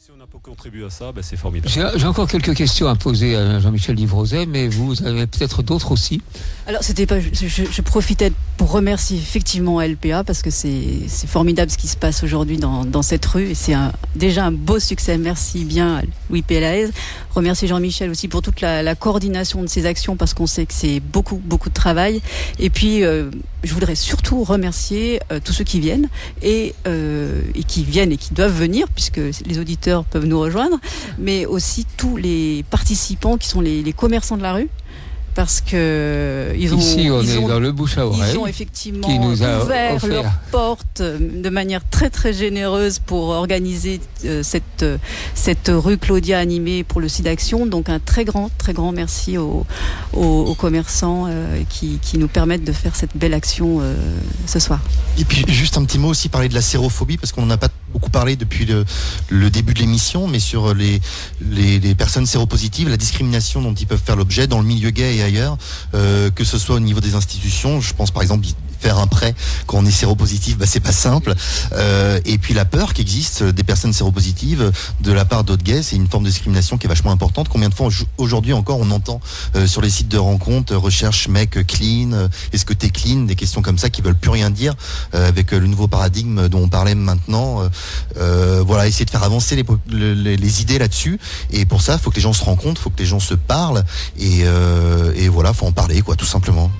Si on a pas contribué à ça, ben c'est formidable. J'ai encore quelques questions à poser à Jean-Michel Livrozet, mais vous avez peut-être d'autres aussi. Alors, c'était pas. Je, je, profitais pour remercier effectivement LPA parce que c'est formidable ce qui se passe aujourd'hui dans, dans, cette rue. C'est déjà un beau succès. Merci bien, Louis Pélaez. Remercier Jean-Michel aussi pour toute la, la, coordination de ces actions parce qu'on sait que c'est beaucoup, beaucoup de travail. Et puis, euh, je voudrais surtout remercier euh, tous ceux qui viennent et, euh, et qui viennent et qui doivent venir puisque les auditeurs peuvent nous rejoindre, mais aussi tous les participants qui sont les, les commerçants de la rue parce que ils ont, Ici, on est dans le bouche à oreille. Ils ont effectivement qui nous a ouvert leurs portes de manière très très généreuse pour organiser euh, cette cette rue Claudia animée pour le site d'action. Donc un très grand très grand merci aux, aux, commerçants euh, qui, qui, nous permettent de faire cette belle action euh, ce soir. Et puis juste un petit mot aussi parler de la sérophobie parce qu'on n'en a pas beaucoup parlé depuis le, début de l'émission, mais sur les, les, les personnes séropositives, la discrimination dont ils peuvent faire l'objet dans le milieu gay et ailleurs, euh, que ce soit au niveau des institutions. Je pense par exemple faire un prêt quand on est séropositif, bah, c'est pas simple. Euh, et puis la peur qui existe des personnes séropositives de la part d'autres gays, c'est une forme de discrimination qui est vachement importante. Combien de fois aujourd'hui encore on entend euh, sur les sites de rencontres recherche mec clean, euh, est-ce que t'es clean, des questions comme ça qui veulent plus rien dire euh, avec le nouveau paradigme dont on parlait maintenant. Euh, voilà, essayer de faire avancer les, les, les idées là-dessus. Et pour ça, faut que les gens se rencontrent, faut que les gens se parlent et, et voilà, faut en parler quoi, tout simplement.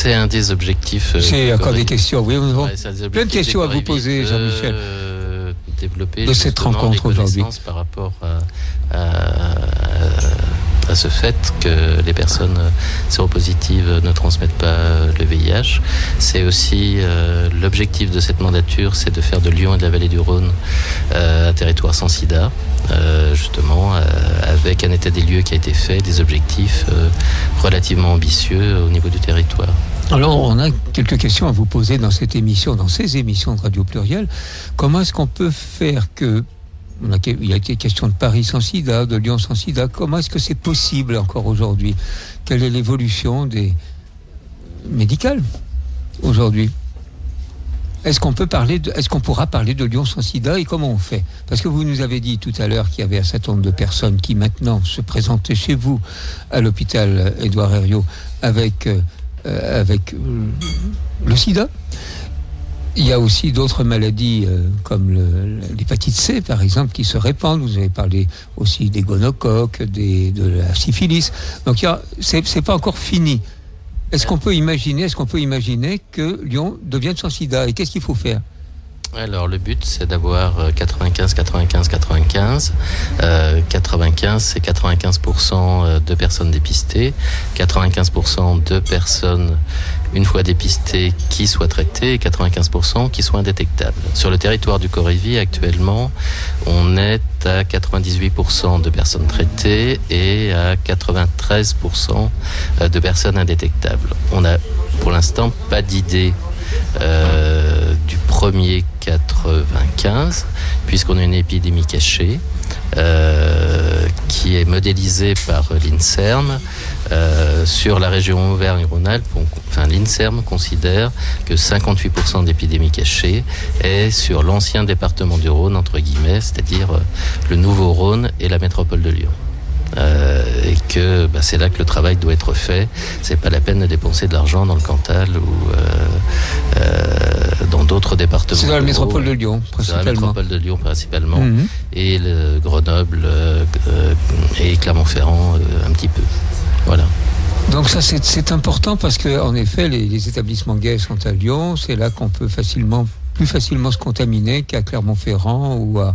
C'est un des objectifs. Euh, J'ai encore des questions. Oui, ouais, plein de questions à vous poser, Jean-Michel. Euh, développer de cette rencontre aujourd'hui par rapport à, à, à, ce fait que les personnes séropositives ne transmettent pas le VIH. C'est aussi euh, l'objectif de cette mandature, c'est de faire de Lyon et de la vallée du Rhône euh, un territoire sans sida, euh, justement, avec un état des lieux qui a été fait, des objectifs relativement ambitieux au niveau du territoire. Alors, on a quelques questions à vous poser dans cette émission, dans ces émissions de Radio Pluriel. Comment est-ce qu'on peut faire que il y a été question de Paris sans sida, de Lyon sans sida. Comment est-ce que c'est possible encore aujourd'hui? Quelle est l'évolution des médicales aujourd'hui? Est-ce qu'on peut parler de, est-ce qu'on pourra parler de Lyon sans sida et comment on fait? Parce que vous nous avez dit tout à l'heure qu'il y avait un certain nombre de personnes qui maintenant se présentaient chez vous à l'hôpital Édouard Herriot avec euh, avec le sida. Il y a aussi d'autres maladies euh, comme l'hépatite C, par exemple, qui se répandent. Vous avez parlé aussi des gonocoques, de la syphilis. Donc, c'est pas encore fini. Est-ce qu'on peut imaginer, est-ce qu'on peut imaginer que Lyon devienne sans sida Et qu'est-ce qu'il faut faire? Alors le but c'est d'avoir 95, 95, 95. Euh, 95 c'est 95% de personnes dépistées, 95% de personnes une fois dépistées qui soient traitées et 95% qui soient indétectables. Sur le territoire du Corévi actuellement on est à 98% de personnes traitées et à 93% de personnes indétectables. On a pour l'instant pas d'idée euh, du premier 95, puisqu'on a une épidémie cachée qui est modélisée par l'INSERM euh, sur la région Auvergne-Rhône-Alpes. Enfin, l'INSERM considère que 58% d'épidémie cachée est sur l'ancien département du Rhône, entre guillemets, c'est-à-dire euh, le nouveau Rhône et la métropole de Lyon. Euh, et que bah, c'est là que le travail doit être fait. C'est pas la peine de dépenser de l'argent dans le Cantal ou euh, euh, dans d'autres départements. C'est dans la métropole de Lyon, principalement. Dans la métropole de Lyon, principalement. Mm -hmm. Et le Grenoble et Clermont-Ferrand, un petit peu. Voilà. Donc ça c'est important parce que en effet les, les établissements gays sont à Lyon, c'est là qu'on peut facilement plus facilement se contaminer qu'à Clermont-Ferrand ou à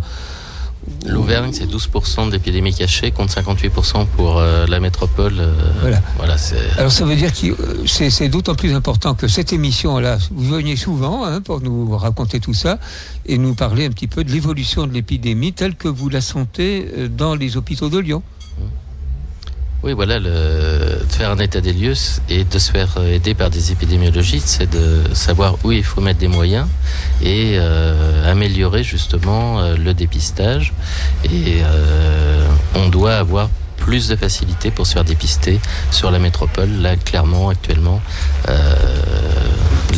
L'Auvergne, c'est 12% d'épidémie cachée contre 58% pour euh, la métropole. Euh, voilà. voilà Alors ça veut dire que c'est d'autant plus important que cette émission-là, vous veniez souvent hein, pour nous raconter tout ça et nous parler un petit peu de l'évolution de l'épidémie telle que vous la sentez dans les hôpitaux de Lyon. Oui, voilà, le, de faire un état des lieux et de se faire aider par des épidémiologistes, c'est de savoir où il faut mettre des moyens et euh, améliorer justement euh, le dépistage. Et euh, on doit avoir plus de facilité pour se faire dépister sur la métropole. Là, clairement, actuellement, euh,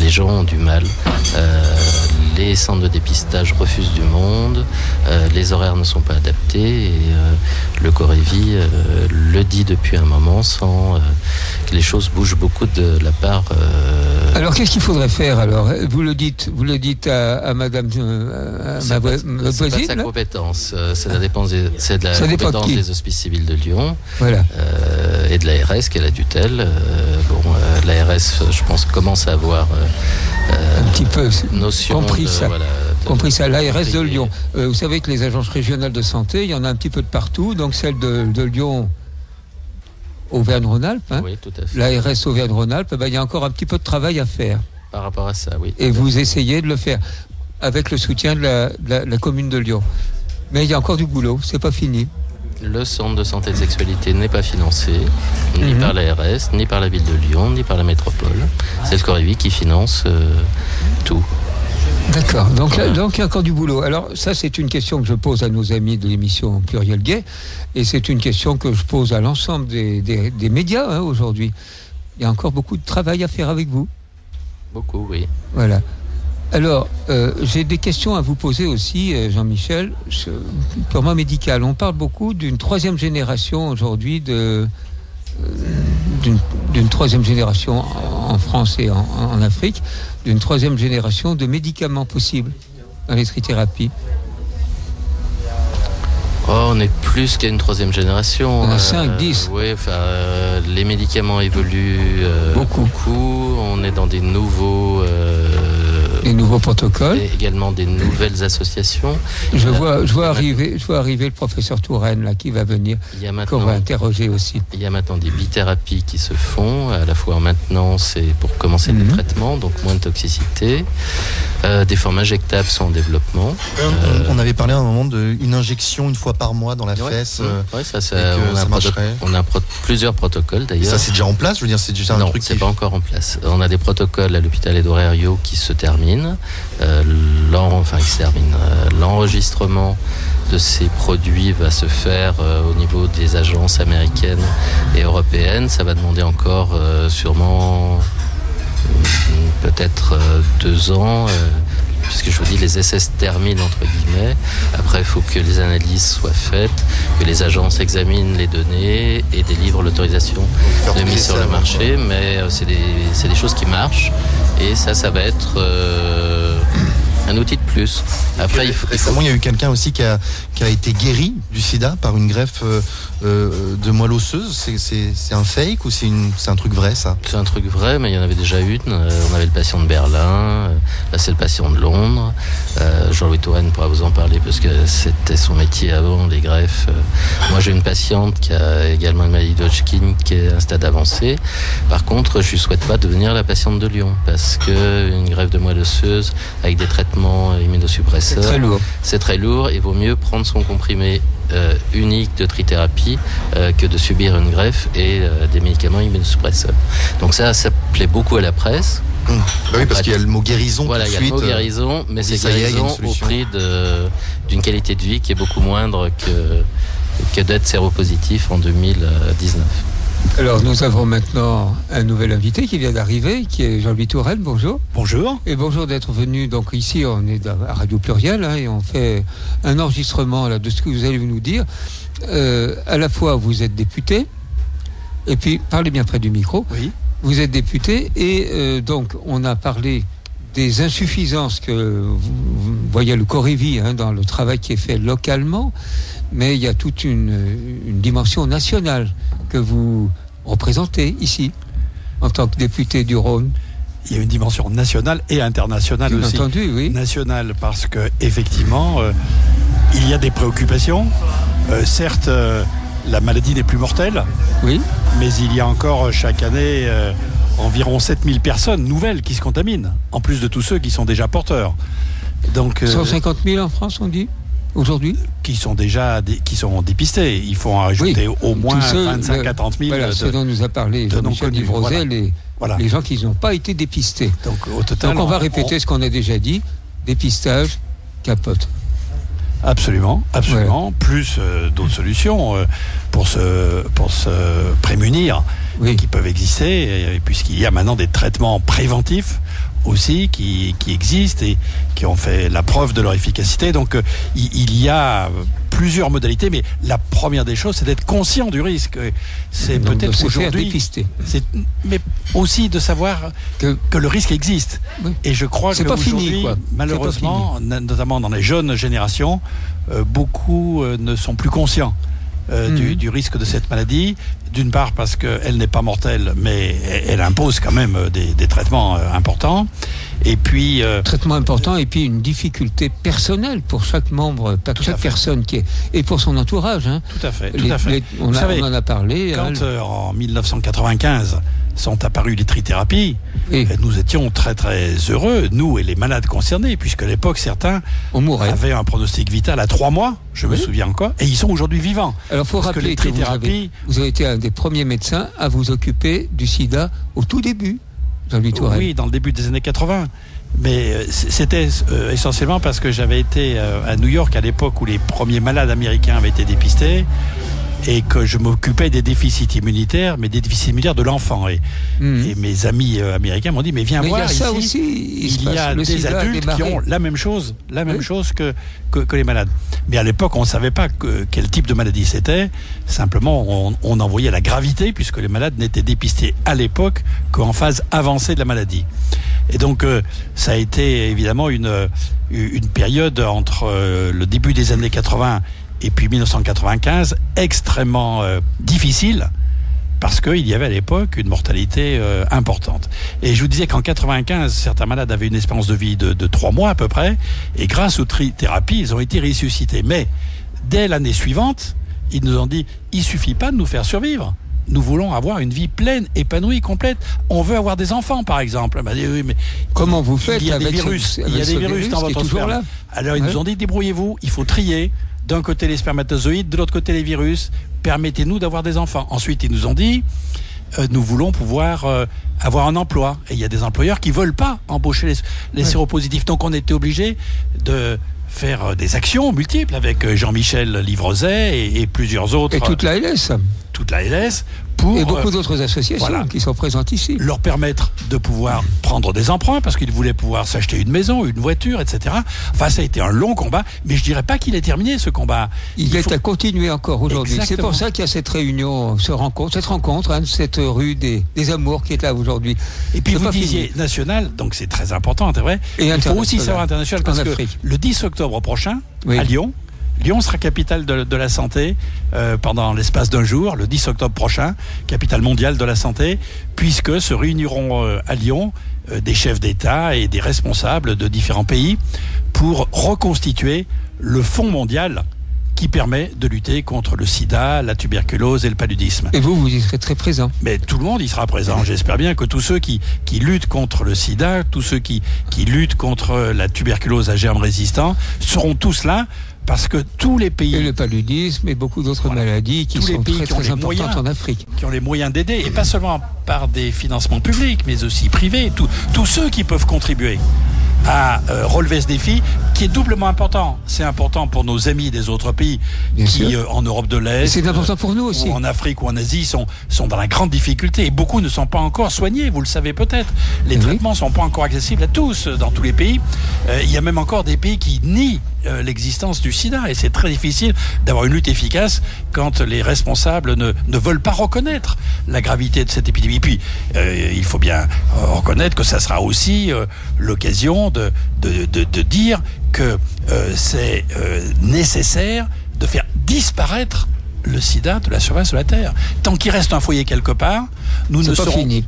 les gens ont du mal. Les centres de dépistage refusent du monde, euh, les horaires ne sont pas adaptés et euh, le Corévi euh, le dit depuis un moment sans que les choses bougent beaucoup de la part. alors qu'est-ce qu'il faudrait faire alors? Vous le dites, vous le dites à, Madame à ma, voisine. C'est sa compétence, c'est la dépense, c'est de la compétence des hospices civils de Lyon voilà. et de l'ARS qui est la tutelle. bon, l'ARS, je pense, commence à avoir un petit peu compris ça. compris ça, l'ARS de Lyon. Euh, vous savez que les agences régionales de santé, il y en a un petit peu de partout. Donc celle de, Lyon, Auvergne-Rhône-Alpes, hein. l'ARS Auvergne-Rhône-Alpes, ben, il y a encore un petit peu de travail à faire. Par rapport à ça, oui. Et vous essayez de le faire avec le soutien de la, la commune de Lyon. Mais il y a encore du boulot, c'est pas fini le centre de santé de sexualité n'est pas financé, ni mhm. par l'ARS, ni par la ville de Lyon, ni par la métropole. C'est le Corévi qui finance euh, tout. D'accord, donc, donc il y a encore du boulot. Alors ça c'est une question que je pose à nos amis de l'émission Pluriel Gay, et c'est une question que je pose à l'ensemble des, médias hein, aujourd'hui. Il y a encore beaucoup de travail à faire avec vous. Beaucoup, oui. Voilà. Alors, euh, j'ai des questions à vous poser aussi, euh, Jean-Michel, purement médical. On parle beaucoup d'une troisième génération aujourd'hui de euh, d'une troisième génération en France et en, Afrique, d'une troisième génération de médicaments possibles dans les trithérapies. Oh, on est plus qu'à une troisième génération. On a 5, 10. Oui, les médicaments évoluent beaucoup. beaucoup. On est dans des nouveaux nouveaux protocoles. Et également des nouvelles associations. Je vois, je vois, arriver, je vois arriver le professeur Touraine là, qui va venir, qu'on va interroger aussi. Il y a maintenant des bithérapies qui se font, à la fois en maintenance et pour commencer les mhm. traitements, donc moins de toxicité. Euh, des formes injectables sont en développement. Euh, on avait parlé à un moment d'une injection une fois par mois dans la fesse. Oui, ça, ça, on, a on, a plusieurs protocoles d'ailleurs. Ça c'est déjà en place, je veux dire, c'est déjà un non, truc. c'est pas encore en place. On a des protocoles à l'hôpital Edouard qui se terminent euh, euh, l'enregistrement de ces produits va se faire euh, au niveau des agences américaines et européennes. Ça va demander encore sûrement peut-être deux ans puisque je vous dis, les essais se terminent entre guillemets. Après, il faut que les analyses soient faites, que les agences examinent les données et délivrent l'autorisation de mise sur le marché. Mais c'est des, des, choses qui marchent et ça, ça va être euh, un outil de plus. Après, il faut, Récemment, il y a eu quelqu'un aussi qui a, qui a été guéri du sida par une greffe euh, euh, de moelle osseuse. C'est un fake ou c'est un truc vrai, ça? C'est un truc vrai, mais il y en avait déjà une. on avait le patient de Berlin, là c'est le patient de Londres. Jean-Louis Touraine pourra vous en parler parce que c'était son métier avant, les greffes. moi, j'ai une patiente qui a également une maladie d'Hodgkin qui est à un stade avancé. Par contre, je ne souhaite pas devenir la patiente de Lyon parce qu'une greffe de moelle osseuse avec des traitements immunosuppresseurs. C'est très lourd. C'est très lourd. Il vaut mieux prendre son comprimé euh, unique de trithérapie euh, que de subir une greffe et euh, des médicaments immunosuppresseurs. Donc ça, ça plaît beaucoup à la presse. Bah oui, parce qu'il y a le mot guérisson. Voilà, il y a le mot guérison, mais c'est guérison au prix d'une qualité de vie qui est beaucoup moindre que, que d'être séropositif en 2019. Alors nous avons maintenant un nouvel invité qui vient d'arriver, qui est Jean-Louis Tourelle. Bonjour. Bonjour. Et bonjour d'être venu. Donc ici, on est à Radio Pluriel hein, et on fait un enregistrement là, de ce que vous allez nous dire. Euh, à la fois, vous êtes député, et puis parlez bien près du micro. Oui. Vous êtes député et euh, donc on a parlé des insuffisances que vous, voyez le Corévi hein, dans le travail qui est fait localement, mais il y a toute une, une dimension nationale que vous représentez ici, en tant que député du Rhône il y a une dimension nationale et internationale Bien aussi. Entendu, oui. Nationale parce que effectivement, euh, il y a des préoccupations. Euh, certes, euh, la maladie n'est plus mortelle. Oui. Mais il y a encore chaque année environ 7000 personnes nouvelles qui se contaminent, en plus de tous ceux qui sont déjà porteurs. Donc, 150 000 en France, on dit aujourd'hui Qui sont déjà qui sont dépistés. Il faut en rajouter au moins 25 à 30 000. Voilà, ce dont nous a parlé Jean-Michel les, les gens qui n'ont pas été dépistés. Donc, au total, on va répéter ce qu'on a déjà dit dépistage, capote. Absolument, absolument. Plus euh, d'autres solutions euh, pour, se, pour se prémunir qui peuvent exister, puisqu'il y a maintenant des traitements préventifs aussi qui, qui existent et qui ont fait la preuve de leur efficacité. Donc euh, il, y a plusieurs modalités, mais la première des choses, c'est d'être conscient du risque. C'est peut-être aujourd'hui, mais aussi de savoir Que- que, le risque existe. Oui. Et je crois que pas fini, quoi. Pas malheureusement, notamment dans les jeunes générations, euh, beaucoup euh, ne sont plus conscients. Euh, Mhm. du, du risque de cette maladie, d'une part parce qu'elle n'est pas mortelle, mais elle, impose quand même euh, des, des traitements euh, importants, et puis euh, Traitement important et puis une difficulté personnelle pour chaque membre, pour Tout à chaque personne qui est et pour son entourage. hein. tout à fait, tout Les- à fait. les- on, a- savez, on en a parlé. hein, Quand euh, en 1995 sont apparues les trithérapies, euh, nous étions très très heureux, nous et les malades concernés, puisque à l'époque certains on avaient un pronostic vital à trois mois, je me souviens encore, et ils sont aujourd'hui vivants. Alors, faut Parce que rappeler les que, vous, avez, trithérapies- vous avez été un des premiers médecins à vous occuper du sida au tout début. Oui, dans le début des années 80. Mais euh, c'était euh, essentiellement parce que j'avais été à New York à l'époque où les premiers malades américains avaient été dépistés et que je m'occupais des déficits immunitaires, mais des déficits immunitaires de l'enfant. Et, et mes amis euh, américains m'ont dit, mais viens Mais il y voir a ça ici. aussi. Il, y a des adultes qui ont la même chose, la même Oui. chose que, que, que les malades. Mais à l'époque, on ne savait pas que- quel type de maladie c'était. Simplement, on, on en voyait la gravité puisque les malades n'étaient dépistés à l'époque qu'en phase avancée de la maladie. Et donc, euh, ça a été évidemment une, une période entre euh, le début des années 80 et puis 1995 extrêmement euh, difficile parce qu'il y avait à l'époque une mortalité euh, importante. Et je vous disais qu'en 95, certains malades avaient une espérance de vie de, de 3 mois à peu près, et grâce aux trithérapies, ils ont été ressuscités. Mais dès l'année suivante, ils nous ont dit, il suffit pas de nous faire survivre. Nous voulons avoir une vie pleine, épanouie, complète. On veut avoir des enfants, par exemple. Ben, oui, mais Comment vous faites il y a des avec ce- virus, avec il y a des virus dans votre sperme. là? Alors ils Ouais. nous ont dit débrouillez-vous, il faut trier d'un côté les spermatozoïdes, de l'autre côté les virus. Permettez-nous d'avoir des enfants. Ensuite ils nous ont dit euh, nous voulons pouvoir euh, avoir un emploi. Et il y a des employeurs qui veulent pas embaucher les, les Ouais. séropositifs. Donc on était obligé de faire euh, des actions multiples avec Jean-Michel Livrozet et, et plusieurs autres, Et toute la LS. toute la LS, pour Et euh, beaucoup d'autres associations voilà. qui sont présentes ici. leur permettre de pouvoir prendre des emprunts parce qu'ils voulaient pouvoir s'acheter une maison, une voiture, etc. Enfin, ça a été un long combat, mais je dirais pas qu'il est terminé ce combat. Il, est faut- à continuer encore aujourd'hui. C'est pour ça qu'il y a cette réunion, ce rencontre, cette rencontre, hein, cette rue des, des amours qui est là aujourd'hui. Et puis vous disiez fini. national, donc c'est très important, c'est vrai. Et Il faut aussi savoir international parce En que Afrique. le 10 octobre prochain, Oui. à Lyon, Lyon sera capitale de, de la santé euh, pendant l'espace d'un jour, le 10 octobre prochain, capitale mondiale de la santé, puisque se réuniront euh, à Lyon euh, des chefs d'État et des responsables de différents pays pour reconstituer le Fonds mondial qui permet de lutter contre le sida, la tuberculose et le paludisme. Et vous, vous y serez très présent. Mais tout le monde y sera présent. J'espère bien que tous ceux qui, qui luttent contre le sida, tous ceux qui, qui luttent contre la tuberculose à germes résistants, seront tous là parce que tous les Et pays le paludisme et beaucoup d'autres Voilà. maladies qui Tous les sont pays très qui ont très les importantes moyens. en Afrique. qui ont les moyens d'aider, et pas seulement par des financements publics, mais aussi privés, tous- ceux qui peuvent contribuer à euh, relever ce défi, qui est doublement important. C'est important pour nos amis des autres pays Bien qui, euh, en Europe de Et l'Est, c'est important pour nous aussi. ou en Afrique ou en Asie sont, sont dans la grande difficulté et beaucoup ne sont pas encore soignés, vous le savez peut-être. Les Oui. traitements ne sont pas encore accessibles à tous euh, dans tous les pays. Euh, il y a même encore des pays qui nient euh, l'existence du sida et c'est très difficile d'avoir une lutte efficace quand les responsables ne, ne veulent pas reconnaître la gravité de cette épidémie. Et puis, euh, il faut bien reconnaître que ça sera aussi euh, l'occasion de, de, de, de dire que c'est nécessaire de faire disparaître le sida de la surface de la Terre. Tant qu'il reste un foyer quelque part, nous ne serons fini.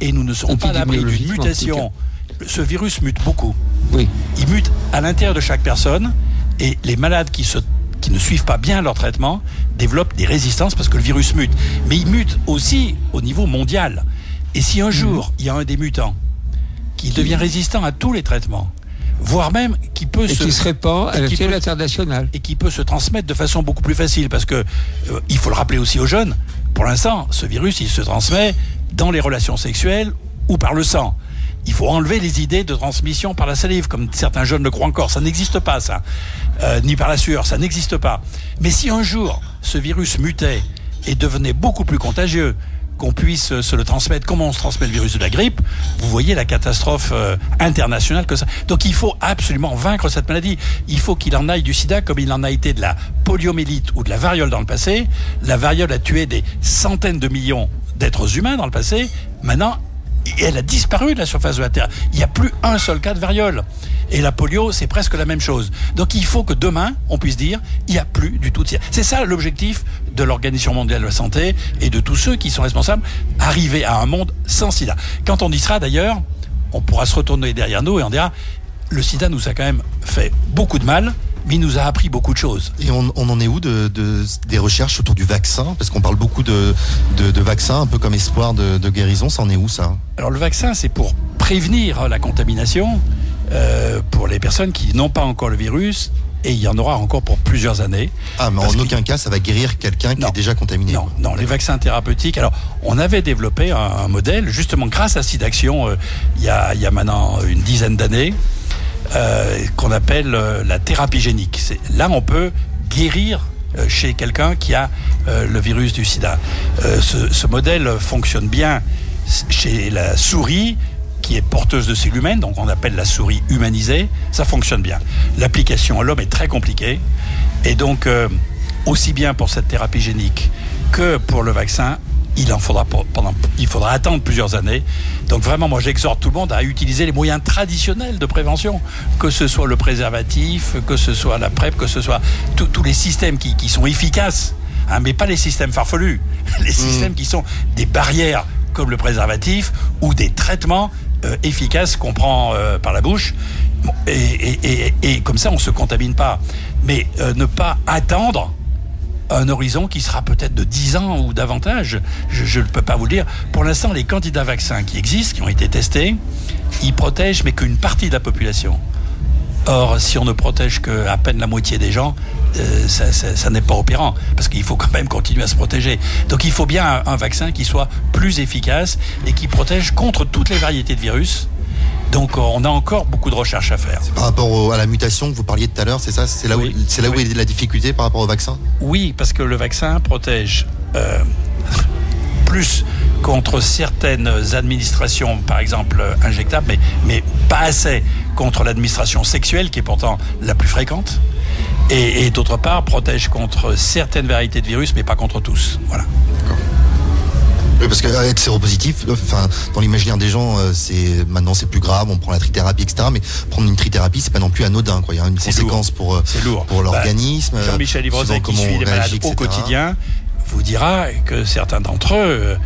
et nous ne serons pas à l'abri d'une mutation. Ce virus mute beaucoup. Oui. Il mute à l'intérieur de chaque personne et les malades qui, se, qui ne suivent pas bien leur traitement développent des résistances parce que le virus mute. Mais il mute aussi au niveau mondial. Et si un jour il y a un des mutants qui devient résistant à tous les traitements, voire même qui peut Et se qui se répand à l'échelle internationale. et qui peut se transmettre de façon beaucoup plus facile parce que euh, il faut le rappeler aussi aux jeunes. Pour l'instant, ce virus, il se transmet dans les relations sexuelles ou par le sang. Il faut enlever les idées de transmission par la salive, comme certains jeunes le croient encore. Ça n'existe pas, ça. Euh, ni par la sueur, ça n'existe pas. Mais si un jour ce virus mutait et devenait beaucoup plus contagieux, qu'on puisse se le transmettre, comment on se transmet le virus de la grippe, vous voyez la catastrophe euh, internationale que ça. Donc il faut absolument vaincre cette maladie. Il faut qu'il en aille du sida comme il en a été de la poliomyélite ou de la variole dans le passé. La variole a tué des centaines de millions d'êtres humains dans le passé. Maintenant, elle a disparu de la surface de la Terre. Il n'y a plus un seul cas de variole. Et la polio, c'est presque la même chose. Donc il faut que demain, on puisse dire, il n'y a plus du tout de. C'est ça l'objectif de l'Organisation mondiale de la santé et de tous ceux qui sont responsables, arriver à un monde sans sida. Quand on y sera d'ailleurs, on pourra se retourner derrière nous et on dira, le sida nous a quand même fait beaucoup de mal, mais il nous a appris beaucoup de choses. Et on, on en est où de, de- des recherches autour du vaccin? Parce qu'on parle beaucoup de, de, de vaccins, un peu comme espoir de, de guérison. Ça en est où ça? Alors le vaccin, c'est pour prévenir la contamination euh, pour les personnes qui n'ont pas encore le virus, et il y en aura encore pour plusieurs années. Ah, mais en aucun cas, ça va guérir quelqu'un qui est déjà contaminé. Non, non, les vaccins thérapeutiques. Alors, on avait développé un, un modèle, justement grâce à SIDAction, euh, il, y a, il y a maintenant une dizaine d'années, euh, qu'on appelle euh, la thérapie génique. Là, on peut guérir euh, chez quelqu'un qui a le virus du sida. Ce, ce modèle fonctionne bien chez la souris qui est porteuse de cellules humaines, donc on appelle la souris humanisée, ça fonctionne bien. L'application à l'homme est très compliquée, et donc aussi bien pour cette thérapie génique que pour le vaccin, il en faudra pour- pendant, il faudra attendre plusieurs années. Donc vraiment, moi j'exhorte tout le monde à utiliser les moyens traditionnels de prévention, que ce soit le préservatif, que ce soit la PrEP, que ce soit tous tous les systèmes qui, qui sont efficaces, hein, mais pas les systèmes farfelus, les systèmes qui sont des barrières comme le préservatif ou des traitements euh, efficaces qu'on prend euh, par la bouche. Et, et- et- et comme ça, on ne se contamine pas. Mais euh, ne pas attendre un horizon qui sera peut-être de 10 ans ou davantage. Je ne peux pas vous le dire. Pour l'instant, les candidats vaccins qui existent, qui ont été testés, ils protègent, mais qu'une partie de la population. Or, si on ne protège que à peine la moitié des gens, euh, ça, n'est pas opérant, parce qu'il faut quand même continuer à se protéger. Donc il faut bien un vaccin qui soit plus efficace et qui protège contre toutes les variétés de virus. Donc on a encore beaucoup de recherches à faire. Par rapport au- à la mutation que vous parliez tout à l'heure, c'est ça C'est là, Oui. où, c'est là où Oui. est la difficulté par rapport au vaccin? Oui, parce que le vaccin protège euh, plus contre certaines administrations, par exemple euh, injectables, mais, mais pas assez contre l'administration sexuelle, qui est pourtant la plus fréquente. Et, et d'autre part, protège contre certaines variétés de virus, mais pas contre tous. Voilà. Oui, parce que euh, être séropositif, euh, enfin, dans l'imaginaire des gens, euh, c'est maintenant c'est plus grave, on prend la trithérapie, etc. Mais prendre une trithérapie, c'est pas non plus anodin. Quoi. Il y a une conséquence pour euh, C'est lourd. pour Bah, l'organisme. euh, Jean-Michel Livrozet, qui suit les malades au quotidien, vous dira que certains d'entre eux euh,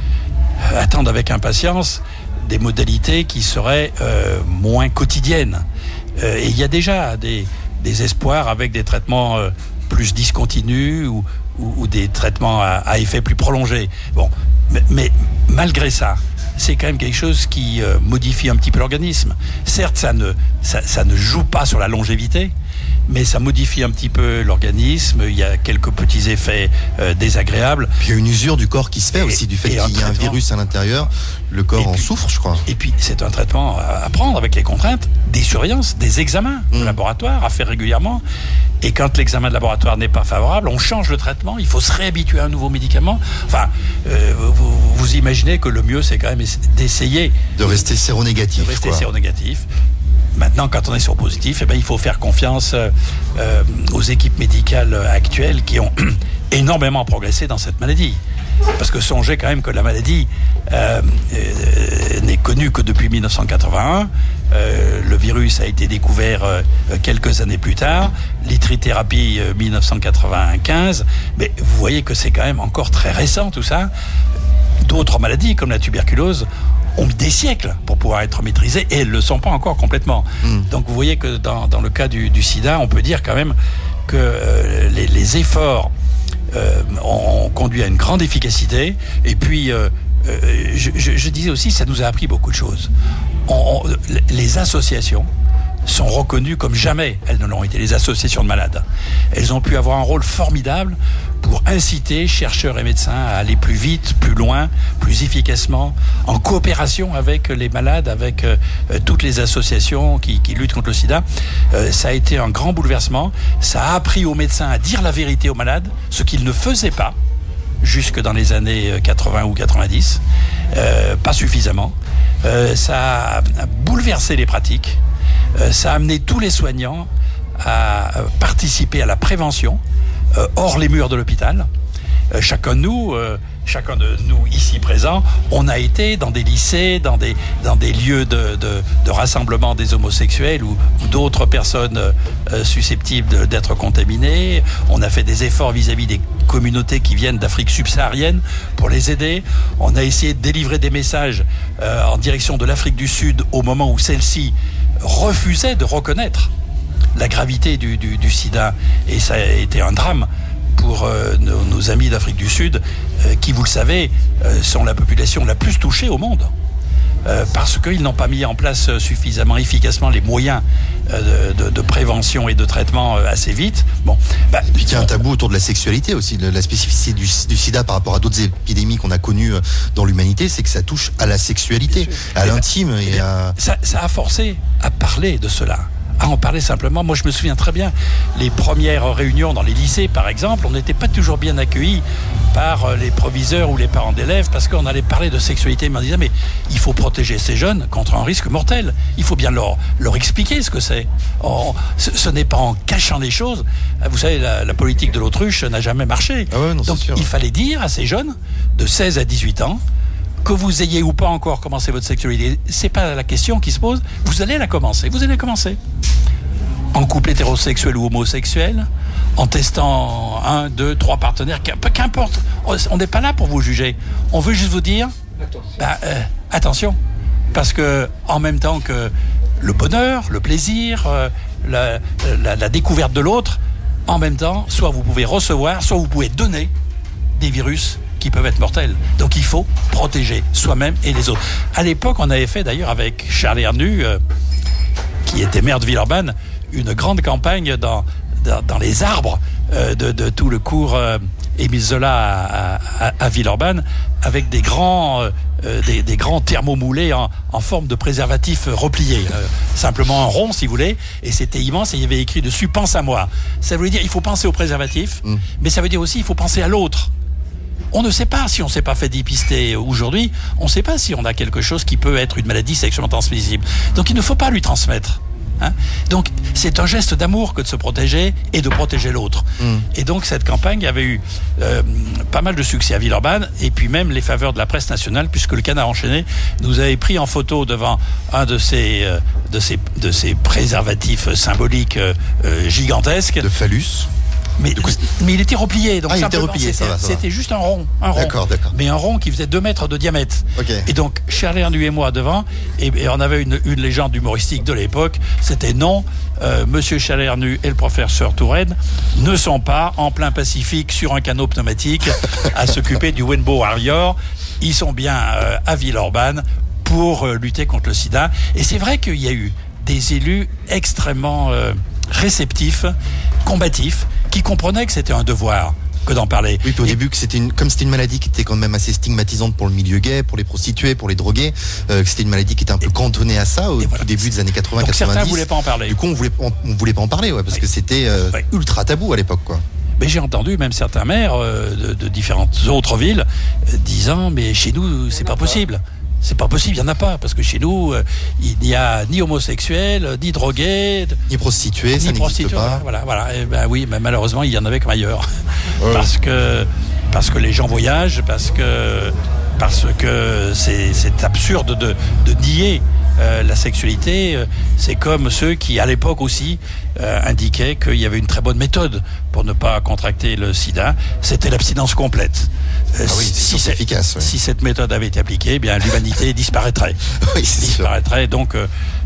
attendent avec impatience des modalités qui seraient euh, moins quotidiennes. Euh, et il y a déjà des, des espoirs avec des traitements euh, plus discontinus ou, ou- ou des traitements à, à effet plus prolongé. Bon, mais, malgré ça, c'est quand même quelque chose qui euh, modifie un petit peu l'organisme. Certes, ça ne, ça ne joue pas sur la longévité, mais ça modifie un petit peu l'organisme. Il y a quelques petits effets euh, désagréables. Puis il y a une usure du corps qui se fait Et- aussi du fait qu'il y a un virus à l'intérieur. Le corps en souffre, je crois. Et puis, c'est un traitement à prendre avec les contraintes, des surveillances, des examens de Mm. laboratoire à faire régulièrement. Et quand l'examen de laboratoire n'est pas favorable, on change le traitement, il faut se réhabituer à un nouveau médicament. Enfin, euh, vous, vous imaginez que le mieux, c'est quand même essa- d'essayer De rester séronégatif. de rester séronégatif. Maintenant, quand on est séropositif, eh ben, il faut faire confiance euh, euh, aux équipes médicales actuelles qui ont énormément progressé dans cette maladie. Parce que songez quand même que la maladie euh, n'est connue que depuis 1981. Euh, le virus a été découvert quelques années plus tard. L'ithérithérapie euh, 1995. Mais vous voyez que c'est quand même encore très récent tout ça. D'autres maladies comme la tuberculose ont mis des siècles pour pouvoir être maîtrisées et elles ne le sont pas encore complètement. Mm. Donc vous voyez que dans, dans le cas du, du sida, on peut dire quand même que euh, les, les efforts euh, ont, conduit à une grande efficacité. Et puis, euh, euh, je, je- je disais aussi, ça nous a appris beaucoup de choses. On- on- les associations sont reconnues comme jamais elles ne l'ont été, les associations de malades. Elles ont pu avoir un rôle formidable pour inciter chercheurs et médecins à aller plus vite, plus loin, plus efficacement, en coopération avec les malades, avec euh, euh, toutes les associations qui, luttent contre le sida. Euh, ça a été un grand bouleversement. Ça a appris aux médecins à dire la vérité aux malades, ce qu'ils ne faisaient pas jusque dans les années 80 ou 90, pas suffisamment. ça a bouleversé les pratiques, ça a amené tous les soignants à participer à la prévention hors les murs de l'hôpital. chacun de nous chacun de nous ici présents, on a été dans des lycées, dans des, dans des lieux de, de, rassemblement des homosexuels ou, d'autres personnes euh, susceptibles d'être contaminées. On a fait des efforts vis-à-vis des communautés qui viennent d'Afrique subsaharienne pour les aider. On a essayé de délivrer des messages euh, en direction de l'Afrique du Sud au moment où celle-ci refusait de reconnaître la gravité du, sida. Et ça a été un drame pour euh, nos, amis d'Afrique du Sud, euh, qui, vous le savez, euh, sont la population la plus touchée au monde. parce qu'ils n'ont pas mis en place suffisamment efficacement les moyens de, prévention et de traitement assez vite. Bon, bah, il y a un tabou autour de la sexualité aussi, la spécificité du, sida par rapport à d'autres épidémies qu'on a connues dans l'humanité, c'est que ça touche à la sexualité, à eh ben, l'intime et, eh ben, Ça, ça a forcé à parler de cela à en parler simplement. Moi, je me souviens très bien, les premières réunions dans les lycées, par exemple, on n'était pas toujours bien accueillis par euh, les proviseurs ou les parents d'élèves parce qu'on allait parler de sexualité, mais on disait, mais il faut protéger ces jeunes contre un risque mortel. Il faut bien leur, leur expliquer ce que c'est. Ce, n'est pas en cachant les choses. Vous savez, la, politique de l'autruche n'a jamais marché. Ah Donc, il fallait dire à ces jeunes de 16 à 18 ans, que vous ayez ou pas encore commencé votre sexualité, c'est pas la question qui se pose. Vous allez la commencer. Vous allez commencer. En couple hétérosexuel ou homosexuel, en testant un, deux, trois partenaires, qu'importe. On n'est pas là pour vous juger. On veut juste vous dire, bah, euh, attention, parce que en même temps que le bonheur, le plaisir, euh, la découverte de l'autre, en même temps, soit vous pouvez recevoir, soit vous pouvez donner des virus qui peuvent être mortels. Donc il faut protéger soi-même et les autres. À l'époque, on avait fait d'ailleurs avec Charles Hernu, euh, qui était maire de Villeurbanne, une grande campagne dans, dans, les arbres euh, de, tout le cours euh, Émile Zola à, Villeurbanne, avec des grands, des, grands thermomoulés en, en, forme de préservatif replié. simplement un rond, si vous voulez, et c'était immense, et il y avait écrit dessus « Pense à moi ». Ça voulait dire il faut penser au préservatif, mm. mais ça veut dire aussi il faut penser à l'autre. On ne sait pas si on ne s'est pas fait dépister aujourd'hui, on ne sait pas si on a quelque chose qui peut être une maladie sexuellement transmissible. Donc il ne faut pas lui transmettre. Hein. donc c'est un geste d'amour que de se protéger et de protéger l'autre. Mm. Et donc cette campagne avait eu euh, pas mal de succès à Villeurbanne et puis même les faveurs de la presse nationale puisque le canard enchaîné nous avait pris en photo devant un de ces, euh, de ces, de ces préservatifs symboliques euh, gigantesques. De phallus mais, mais il était replié. Donc ah, C'était juste un rond. Un rond. D'accord, d'accord. Mais un rond qui faisait 2 mètres de diamètre. Et donc, Charles Hernu et moi devant, et, on avait une, une légende humoristique de l'époque. C'était non, euh, Monsieur Chalernu et le professeur Touraine ne sont pas en plein Pacifique sur un canot pneumatique à s'occuper du Winbow Warrior. Ils sont bien euh, à Villeurbanne pour euh, lutter contre le sida. Et c'est vrai qu'il y a eu des élus extrêmement euh, réceptifs, combatifs, qui comprenaient que c'était un devoir que d'en parler. Oui, au début, que c'était une, comme c'était une maladie qui était quand même assez stigmatisante pour le milieu gay, pour les prostituées, pour les drogués, euh, que c'était une maladie qui était un peu cantonnée à ça au début des années 80, Donc 90. Certains voulaient pas en parler. Du coup, on voulait, on, voulait pas en parler, ouais, parce que c'était euh, ultra tabou à l'époque, quoi. Mais j'ai entendu même certains maires euh, de, de, différentes autres villes disant mais chez nous c'est pas possible. C'est pas possible, il n'y en a pas, parce que chez nous, euh, il n'y a ni homosexuels, ni drogués, ni prostituées, ni prostituées. Voilà, voilà. Et ben oui, mais malheureusement, il y en avait comme ailleurs, parce que parce que les gens voyagent, parce que parce que c'est absurde de, de nier euh, la sexualité, euh, c'est comme ceux qui, à l'époque aussi, euh, indiquaient qu'il y avait une très bonne méthode pour ne pas contracter le sida, c'était l'abstinence complète. Ah oui, si, efficace, si cette méthode avait été appliquée, eh bien l'humanité disparaîtrait. oui, disparaîtrait. Donc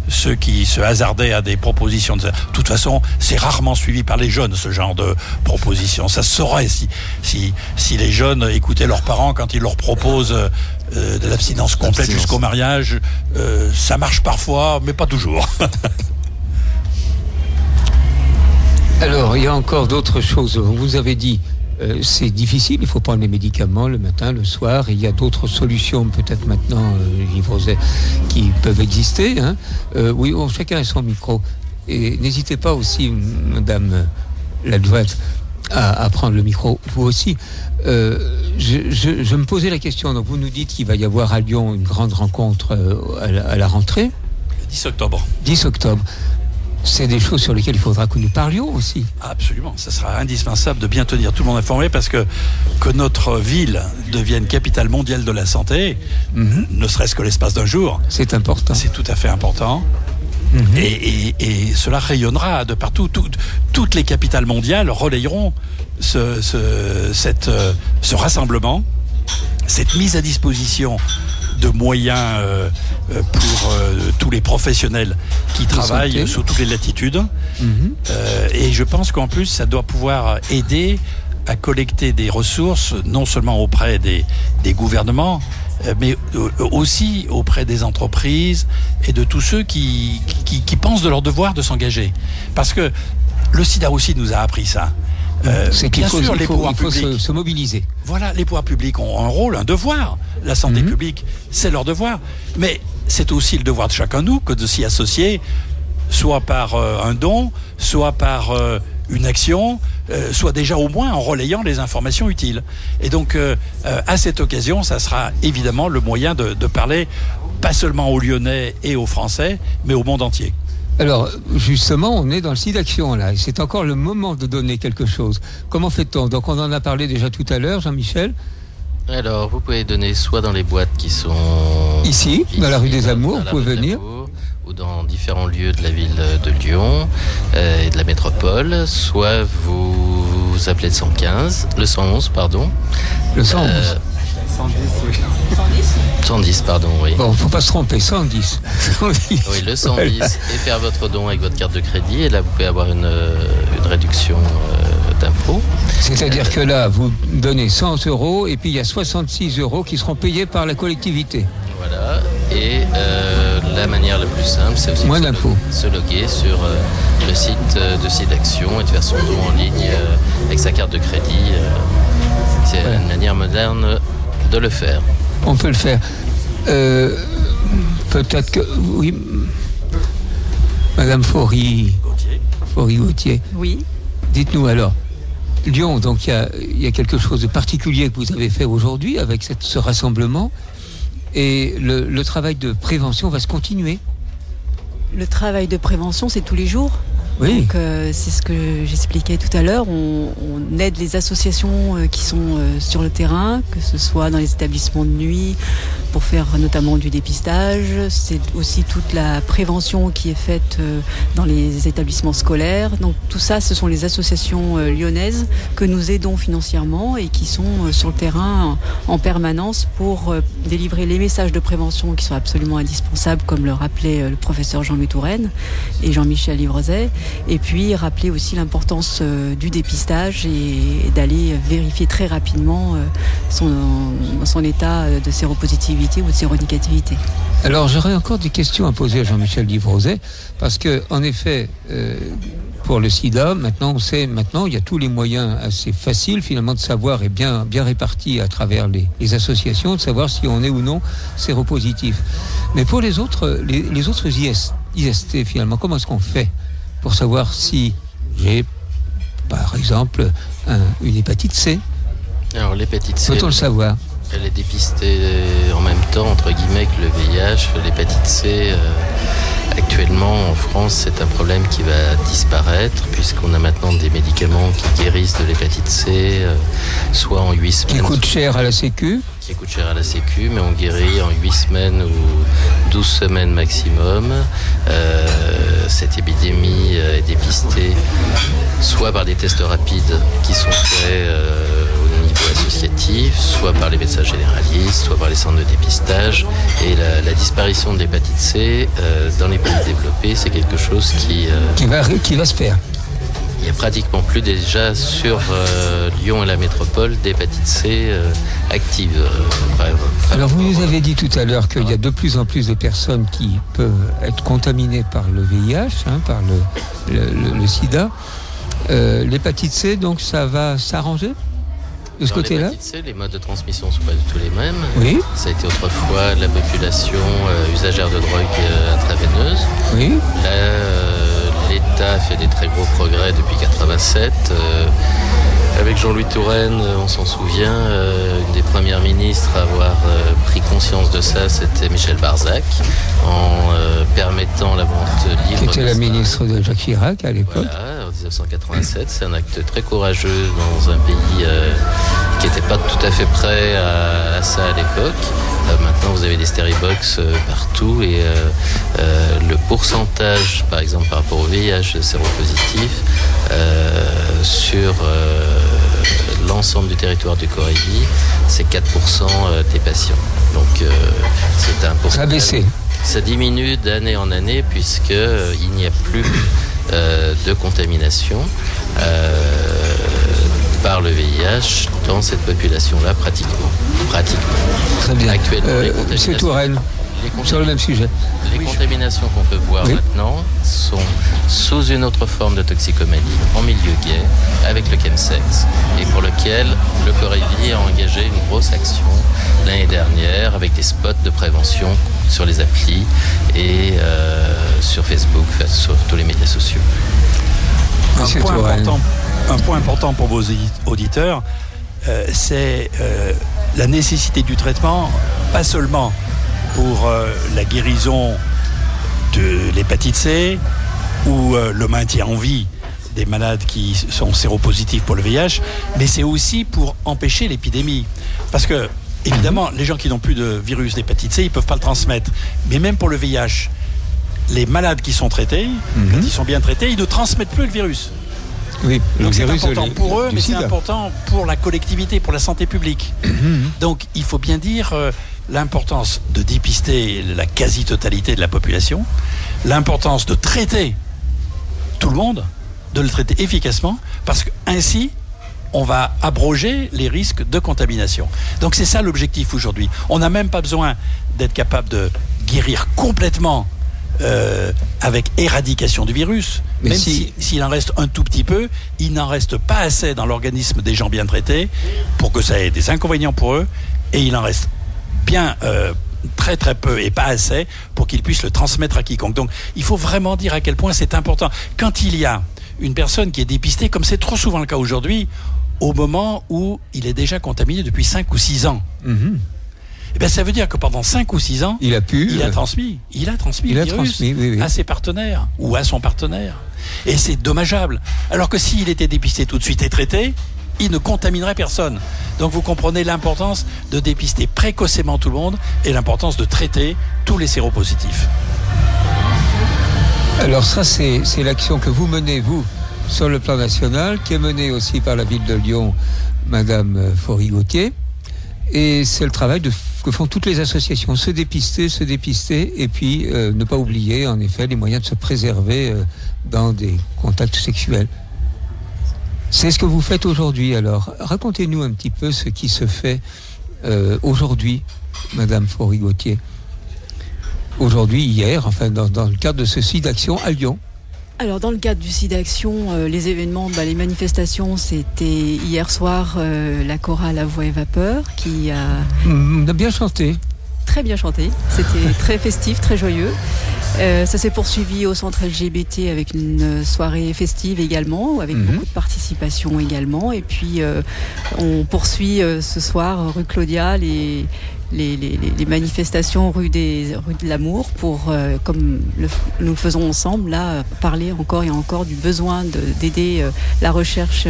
ceux qui se hasardaient à des propositions de... de toute façon, c'est rarement suivi par les jeunes ce genre de propositions. Ça se saurait si si si les jeunes écoutaient leurs parents quand ils leur proposent euh, de l'abstinence complète jusqu'au mariage. Euh, ça marche parfois, mais pas toujours. Alors, il y a encore d'autres choses. Vous avez dit, euh, c'est difficile, il faut prendre les médicaments le matin, le soir. Il y a d'autres solutions, peut-être maintenant, euh, qui peuvent exister. Hein. oui, chacun a son micro. Et n'hésitez pas aussi, Madame l'adjointe, à, prendre le micro, vous aussi. Euh, je, me posais la question, donc vous nous dites qu'il va y avoir à Lyon une grande rencontre euh, à, la, rentrée. Le 10 octobre. 10 octobre. C'est des choses sur lesquelles il faudra que nous parlions aussi. Absolument, ça sera indispensable de bien tenir tout le monde informé parce que que notre ville devienne capitale mondiale de la santé, mhm. ne serait-ce que l'espace d'un jour, c'est important. C'est tout à fait important. Mhm. Et, cela rayonnera de partout. toutes les capitales mondiales relayeront ce, cette, euh, ce rassemblement, cette mise à disposition de moyens euh, euh, pour tous les professionnels qui travaillent sur toutes les latitudes. Mhm. et je pense qu'en plus, ça doit pouvoir aider à collecter des ressources, non seulement auprès des, des gouvernements, euh, mais euh, aussi auprès des entreprises et de tous ceux qui, qui, pensent de leur devoir de s'engager. Parce que le sida aussi nous a appris ça. Euh, c'est qu'il faut, sûr, les pouvoirs publics, se, mobiliser. Voilà, les pouvoirs publics ont un rôle, un devoir. La santé mhm. publique, c'est leur devoir. Mais c'est aussi le devoir de chacun de nous que de s'y associer, soit par un don, soit par une action, euh, soit déjà au moins en relayant les informations utiles. Et donc, euh, euh, à cette occasion, ça sera évidemment le moyen de, parler pas seulement aux Lyonnais et aux Français, mais au monde entier. Alors, justement, on est dans le site d'action là, c'est encore le moment de donner quelque chose. Comment fait-on? Donc, on en a parlé déjà tout à l'heure, Jean-Michel. Alors, vous pouvez donner soit dans les boîtes qui sont ici, dans la rue des Amours, vous pouvez venir dans différents lieux de la ville de Lyon euh, et de la métropole, soit vous, vous appelez le 115, le 111, pardon. Le 111 110, oui. 110 110, pardon, oui. Bon, faut pas se tromper, 110. Oui, le 110. Et faire votre don avec votre carte de crédit. Et là, vous pouvez avoir une, une réduction euh, d'impôt. C'est-à-dire que là, vous donnez 100 euros et puis il y a 66 euros qui seront payés par la collectivité. Voilà. Et euh, la manière la plus simple, c'est aussi de se, loguer sur euh, le site euh, de SIDAction et de faire son don en ligne avec sa carte de crédit. c'est une manière moderne de le faire. On peut le faire. Peut-être que. Oui. Madame Faury. Faury Gauthier. Oui. Dites-nous alors. Lyon, donc il y, a, quelque chose de particulier que vous avez fait aujourd'hui avec ce rassemblement. Et le, travail de prévention va se continuer. Le travail de prévention, c'est tous les jours? Donc euh, c'est ce que j'expliquais tout à l'heure. On, aide les associations euh, qui sont euh, sur le terrain, que ce soit dans les établissements de nuit, pour faire notamment du dépistage. C'est aussi toute la prévention qui est faite euh, dans les établissements scolaires. Donc tout ça, ce sont les associations euh, lyonnaises que nous aidons financièrement et qui sont sur le terrain en permanence pour délivrer les messages de prévention qui sont absolument indispensables, comme le rappelait le professeur Jean-Louis Touraine et Jean-Michel Livrezet. Et puis rappeler aussi l'importance du dépistage et d'aller vérifier très rapidement son, son état de séropositivité ou de séronégativité. Alors j'aurais encore des questions à poser à Jean-Michel Livrozet, parce que en effet, euh, pour le sida, maintenant on sait, maintenant il y a tous les moyens assez faciles finalement de savoir et bien, bien répartis à travers les, associations, de savoir si on est ou non séropositif. Mais pour les autres, les, autres IST finalement, comment est-ce qu'on fait? Pour savoir si j'ai, par exemple, une hépatite C Alors l'hépatite C. Peut-on le savoir elle est dépistée en même temps, entre guillemets, que le VIH, l'hépatite C. Euh, actuellement, en France, c'est un problème qui va disparaître, puisqu'on a maintenant des médicaments qui guérissent de l'hépatite C, euh, soit en 8 semaines. Qui coûtent cher à la Sécu Qui coûtent cher à la Sécu, mais on guérit en 8 semaines ou 12 semaines maximum. Euh, cette épidémie est dépistée soit par des tests rapides qui sont faits associatif, soit par les médecins généralistes, soit par les centres de dépistage. Et la, disparition de l'hépatite C euh, dans les pays développés, c'est quelque chose qui, euh, qui, va, qui va se faire. Il n'y a pratiquement plus déjà sur euh, Lyon et la métropole d'hépatite C active. Alors vous nous avez dit tout à l'heure qu'il y a de plus en plus de personnes qui peuvent être contaminées par le VIH, hein, par le, le sida. L'hépatite C, donc ça va s'arranger de ce côté-là Les modes de transmission ne sont pas du tout les mêmes. Oui. Ça a été autrefois la population euh, usagère de drogue euh, intraveineuse. Oui. Là, euh, l'État a fait des très gros progrès depuis 87. Avec Jean-Louis Touraine, on s'en souvient, une des premières ministres à avoir pris conscience de ça, c'était Michel Barzac, en permettant la vente libre. Qui était la ministre de Jacques Chirac à l'époque. Voilà, 1987. C'est un acte très courageux dans un pays qui n'était pas tout à fait prêt à, ça à l'époque. maintenant, vous avez des box partout et le pourcentage, par exemple, par rapport au VIH séropositif, sur l'ensemble du territoire du Corévi, c'est 4% des patients. Donc c'est un pourcentage. Ça a baissé. Ça diminue d'année en année puisqu'il n'y a plus de contamination par le VIH dans cette population-là pratiquement. pratiquement. Très bien. Actuellement, Monsieur Touraine, sur le même sujet. Les contaminations qu'on peut voir maintenant sont sous une autre forme de toxicomanie en milieu gay avec le chemsex et pour lequel le Corévi a engagé une grosse action l'année dernière avec des spots de prévention sur les applis et euh, sur Facebook, sur tous les médias sociaux. Un point, important, un point, important, pour vos auditeurs, euh, c'est euh, la nécessité du traitement, pas seulement pour euh, la guérison de l'hépatite C ou euh, le maintien en vie des malades qui sont séropositifs pour le VIH, mais c'est aussi pour empêcher l'épidémie. Parce que, évidemment, les gens qui n'ont plus de virus d'hépatite C, ils ne peuvent pas le transmettre. Mais même pour le VIH, les malades qui sont traités, mhm. quand ils sont bien traités, ils ne transmettent plus le virus. Oui, Donc c'est important pour eux, mais c'est important pour la collectivité, pour la santé publique. Mhm. Donc il faut bien dire, euh, l'importance de dépister la quasi-totalité de la population, l'importance de traiter tout le monde, de le traiter efficacement, parce qu'ainsi, on va abroger les risques de contamination. Donc c'est ça l'objectif aujourd'hui. On n'a même pas besoin d'être capable de guérir complètement euh, avec éradication du virus. même s'il en reste un tout petit peu, il n'en reste pas assez dans l'organisme des gens bien traités pour que ça ait des inconvénients pour eux, et il en reste bien euh, très très peu et pas assez pour qu'il puisse le transmettre à quiconque. Donc il faut vraiment dire à quel point c'est important. Quand il y a une personne qui est dépistée, comme c'est trop souvent le cas aujourd'hui, au moment où il est déjà contaminé depuis 5 ou 6 ans. Mhm. Eh bien, ça veut dire que pendant 5 ou 6 ans, il a pu, il a euh, transmis, il a transmis le virus à ses partenaires ou à son partenaire. Et c'est dommageable. Alors que s'il était dépisté tout de suite et traité, il ne contaminerait personne. Donc vous comprenez l'importance de dépister précocement tout le monde et l'importance de traiter tous les séropositifs. Alors ça, c'est l'action que vous menez, vous, sur le plan national, qui est menée aussi par la ville de Lyon, Madame Faury-Gauthier. Et c'est le travail que font toutes les associations, se dépister, se dépister, et puis euh, ne pas oublier, en effet, les moyens de se préserver euh, dans des contacts sexuels. C'est ce que vous faites aujourd'hui alors. Racontez-nous un petit peu ce qui se fait euh, aujourd'hui, Madame Faury-Gauthier. Aujourd'hui, hier, enfin dans, le cadre de ce site d'action à Lyon. Alors dans le cadre du site d'action, euh, les événements, bah, les manifestations, c'était hier soir euh, la chorale à voix et vapeur qui a... On a bien chanté très bien chanté. C'était très festif, très joyeux. Euh, ça s'est poursuivi au centre LGBT avec une soirée festive également, avec mhm. beaucoup de participation également. Et puis euh, on poursuit euh, ce soir rue Claudia les, les, manifestations rue, des, rue de l'amour pour, comme nous le faisons ensemble, là, parler encore et encore du besoin d'aider la recherche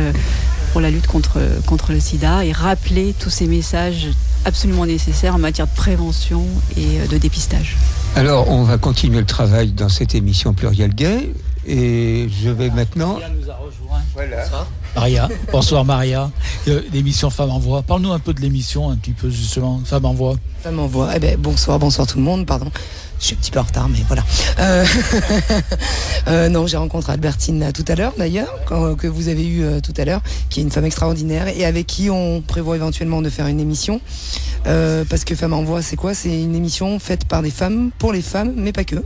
pour la lutte contre, contre le sida et rappeler tous ces messages absolument nécessaires en matière de prévention et de dépistage. Alors, on va continuer le travail dans cette émission Pluriel Gay. Et je vais maintenant. Maria nous a rejoint. Voilà. Maria, bonsoir Maria. Euh, l'émission Femmes en Voix. Parle-nous un peu de l'émission, un petit peu justement, Femmes en Voix. Femmes en Voix. Eh ben, bonsoir, bonsoir tout le monde, pardon. Je suis un petit peu en retard, mais voilà. Euh, euh, non, j'ai rencontré Albertine tout à l'heure, d'ailleurs, que vous avez eu euh, tout à l'heure, qui est une femme extraordinaire et avec qui on prévoit éventuellement de faire une émission. parce que Femmes en Voix, c'est quoi? C'est une émission faite par des femmes, pour les femmes, mais pas que.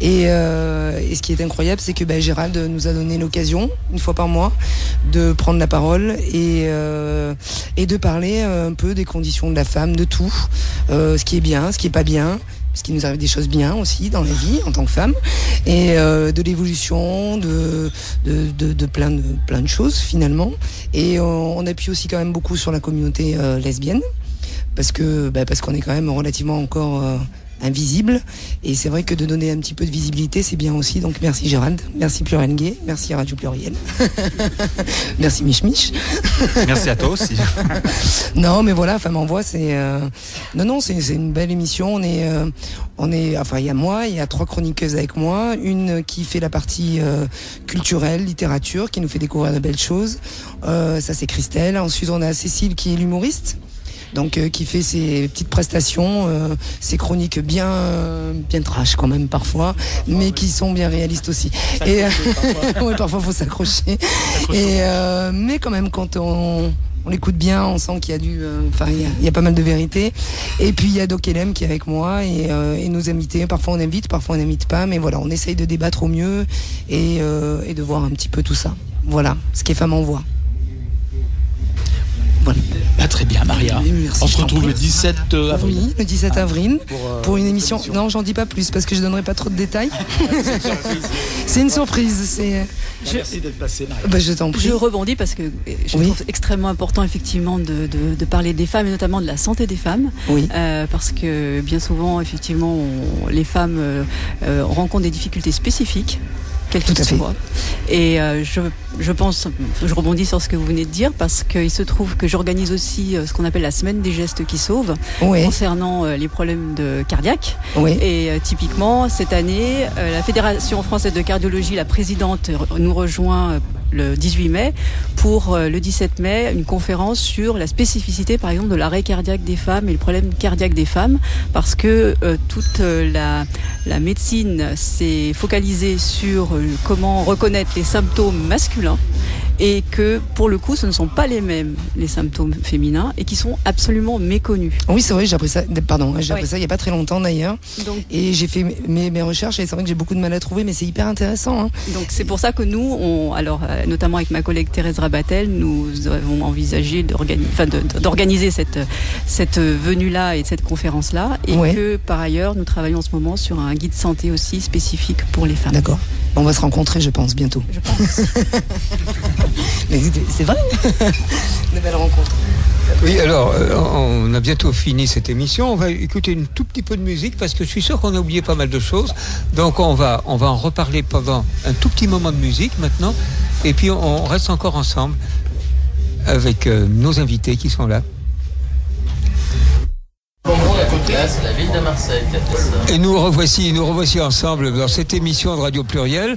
Et, ce qui est incroyable, c'est que ben, Gérald nous a donné l'occasion, une fois par mois, de prendre la parole et, et de parler un peu des conditions de la femme, de tout, ce qui est bien, ce qui est pas bien, parce qu'il nous arrive des choses bien aussi dans la vie en tant que femme, et euh, de l'évolution, de, de, plein de plein de choses finalement. Et on, on appuie aussi quand même beaucoup sur la communauté euh, lesbienne, parce que bah, parce qu'on est quand même relativement encore euh, invisible. Et c'est vrai que de donner un petit peu de visibilité, c'est bien aussi. Donc merci Gérald, merci Pluriel Gay, merci Radio Pluriel, merci Mich Mich. Merci à toi aussi. non, mais voilà, Femme en Voix, c'est euh, non, non, c'est c'est une belle émission. On est, euh, on est, enfin, il y a moi, il y a trois chroniqueuses avec moi, une qui fait la partie euh, culturelle, littérature, qui nous fait découvrir de belles choses. Ça, c'est Christelle. Ensuite, on a Cécile qui est l'humoriste donc euh, qui fait ses petites prestations, euh, ses chroniques bien euh, bien trash quand même parfois, mais qui sont bien réalistes aussi. Et ouais, parfois faut s'accrocher. Et euh, mais quand même quand on on l'écoute bien, on sent qu'il y a du, euh, enfin il y a- il y, a pas mal de vérité. Et puis il y a Doc Elem qui est avec moi et, euh, et nos invités. Parfois on invite, parfois on n'invite pas, mais voilà, on essaye de débattre au mieux et, euh, et de voir un petit peu tout ça. Voilà, ce qui est femme en voix. Bah, très bien, Maria. Merci, On se retrouve le 17 avril. Oui, le 17 avril Pour, euh, pour une émission. Non, j'en dis pas plus parce que je donnerai pas trop de détails. C'est une surprise. C'est. Merci d'être passé, Maria. Bah, je t'en prie. Je rebondis parce que je Oui. trouve extrêmement important effectivement de, de- de parler des femmes et notamment de la santé des femmes. Oui. Euh, parce que bien souvent, effectivement, on- les femmes euh, euh, rencontrent des difficultés spécifiques, quelles Tout à qu'elles fait. soient. Et euh, je, je pense, je rebondis sur ce que vous venez de dire, parce qu'il se trouve que j'organise aussi euh, ce qu'on appelle la semaine des gestes qui sauvent, Oui. concernant euh, les problèmes de cardiaque. Oui. Et euh, typiquement, cette année, euh, la Fédération française de cardiologie, la présidente, nous rejoint le 18 mai. Pour euh, le 17 mai une conférence sur la spécificité, par exemple, de l'arrêt cardiaque des femmes et le problème cardiaque des femmes, parce que euh, toute euh, la, la médecine s'est focalisée sur comment reconnaître les symptômes masculins et que pour le coup ce ne sont pas les mêmes les symptômes féminins et qui sont absolument méconnus. Oui, c'est vrai, j'ai appris ça. Pardon, j'ai appris Oui. ça il y a pas très longtemps d'ailleurs. Et j'ai fait mes, mes recherches et c'est vrai que j'ai beaucoup de mal à trouver, mais c'est hyper intéressant. Hein. Donc c'est pour ça que nous, on, alors euh, notamment avec ma collègue Thérèse Rabatel, nous avons envisagé d'organiser, cette cette venue là et cette conférence là, et Ouais. que par ailleurs nous travaillons en ce moment sur un guide santé aussi spécifique pour les femmes. D'accord. On va se rencontrer, je pense, bientôt. Je pense. Mais c'est- vrai. Une belle rencontre. Oui, alors, euh, on a bientôt fini cette émission. On va écouter une tout petit peu de musique parce que je suis sûr qu'on a oublié pas mal de choses. Donc, on va, on va en reparler pendant un tout petit moment de musique maintenant. Et puis, on reste encore ensemble avec euh, nos invités qui sont là. La ville de Marseille. Et nous revoici, nous revoici ensemble dans cette émission de Radio Pluriel